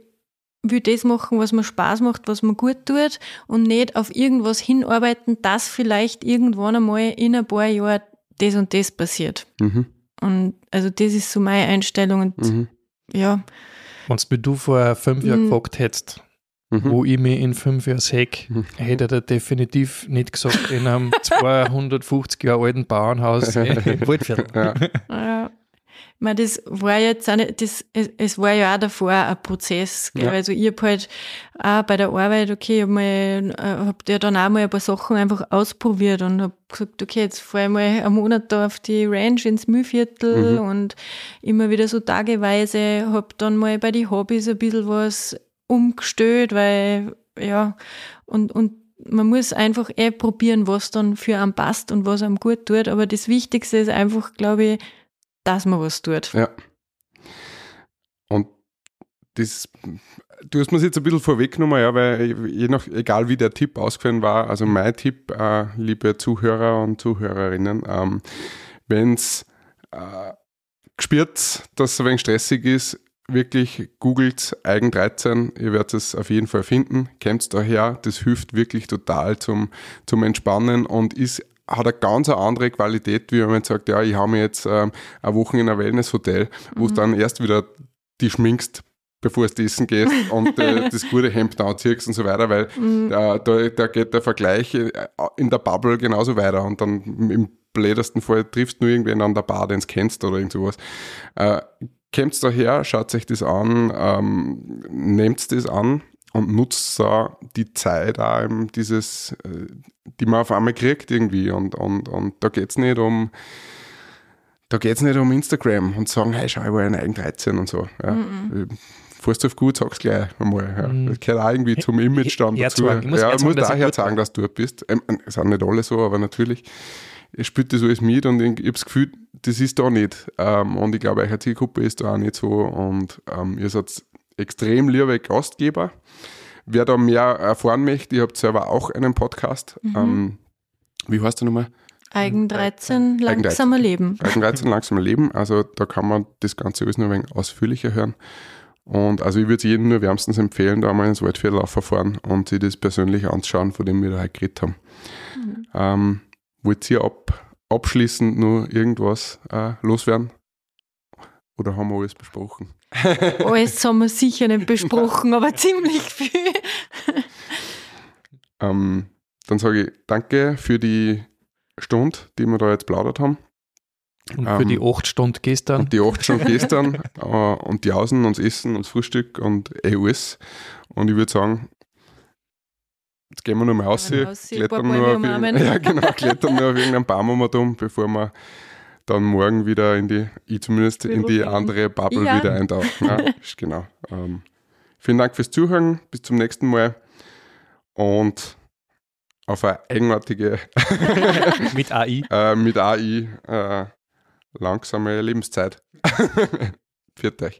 S5: will das machen, was mir Spaß macht, was mir gut tut und nicht auf irgendwas hinarbeiten, dass vielleicht irgendwann einmal in ein paar Jahren das und das passiert.
S3: Mhm.
S5: Und also das ist so meine Einstellung und
S3: Mhm.
S5: ja,
S4: Wenn du vor fünf Jahren
S5: Mhm.
S4: gefragt hättest,
S3: Mhm.
S4: wo ich mich in fünf Jahren sehe,
S3: Mhm.
S4: hätte er definitiv nicht gesagt, in einem 250 Jahre alten Bauernhaus im Waldviertel.
S3: Ja.
S5: Ja. Ich meine, das war jetzt auch nicht, das, es, es war ja auch davor ein Prozess. Gell?
S3: Ja.
S5: Also ich habe halt auch bei der Arbeit, okay, ich habe äh, hab ja dann auch mal ein paar Sachen einfach ausprobiert und habe gesagt, okay, jetzt fahre ich mal einen Monat da auf die Ranch ins Mühlviertel
S3: Mhm.
S5: und immer wieder so tageweise, habe dann mal bei den Hobbys ein bisschen was umgestellt, weil, ja, und, und man muss einfach eh probieren, was dann für einen passt und was einem gut tut. Aber das Wichtigste ist einfach, glaube ich, dass man was tut.
S3: Ja. Und das, du hast mir jetzt ein bisschen vorweggenommen, ja, weil je nach, egal wie der Tipp ausgefallen war, also mein Tipp, äh, liebe Zuhörer und Zuhörerinnen, ähm, wenn es äh, gespürt, dass es ein wenig stressig ist, wirklich googelt Eigen 13, ihr werdet es auf jeden Fall finden, kennt daher, das hilft wirklich total zum, zum Entspannen und ist hat eine ganz andere Qualität, wie wenn man sagt, ja, ich habe mir jetzt ähm, eine Woche in ein Wellnesshotel, wo du dann erst wieder die schminkst, bevor du essen gehst und äh, das gute Hemd anziehst und so weiter, weil da, da, da geht der Vergleich äh, in der Bubble genauso weiter und dann im blödesten Fall triffst du nur irgendwen an der Bar, den du kennst oder irgend sowas. Äh, Kommt daher, schaut euch das an, ähm, nehmt das an und nutzt da die Zeit auch eben dieses, äh, die man auf einmal kriegt irgendwie und, und, und da geht's nicht um da geht's nicht um Instagram und sagen, hey, schau, ich war in Eigen 13 und so. Ja. Fährst du auf gut, sag's gleich einmal. Ja.
S4: Mhm.
S3: Das gehört auch irgendwie zum Image dann dazu.
S4: Ich muss
S3: ja, muss daher sagen, dass du dort bist. Ähm, Es sind nicht alle so, aber natürlich ihr spürt das alles mit und ich, ich habe das Gefühl, das ist da nicht. Ähm, und ich glaube, eure Zielgruppe ist da auch nicht so und ähm, ihr seid extrem liebe Gastgeber. Wer da mehr erfahren möchte, ihr habt selber auch einen Podcast. Ähm, wie heißt der nochmal?
S5: Eigen 13,
S3: Eigen 13.
S5: langsamer Leben.
S3: Eigen 13 langsam Leben. Also da kann man das Ganze alles noch ein wenig ausführlicher hören. Und also ich würde es jedem nur wärmstens empfehlen, da mal ins Waldviertel fahren und sich das persönlich anschauen, von dem wir da heute geredet haben. Ähm, wollt ihr ab, abschließend nur irgendwas äh, loswerden? Oder haben wir alles besprochen?
S5: Alles haben wir sicher nicht besprochen, aber ziemlich viel.
S3: Ähm, dann sage ich danke für die Stunde, die wir da jetzt plaudert haben.
S4: Und für
S3: Ähm,
S4: die acht Stunden gestern.
S3: Und die acht schon gestern äh, und die Außen und das Essen und das Frühstück und eh alles. Und ich würde sagen, jetzt gehen wir nur mal raus, klettern
S5: paar
S3: nur, auf ja, genau, klettern nur auf irgendeinen Baum um und um, bevor wir dann morgen wieder in die, ich zumindest in die andere Bubble
S5: Ja.
S3: wieder eintauchen. Ja, ist genau. Ähm, vielen Dank fürs Zuhören, bis zum nächsten Mal und auf eine eigenartige,
S4: Mit AI.
S3: äh, mit AI, äh, langsame Lebenszeit. Viert euch.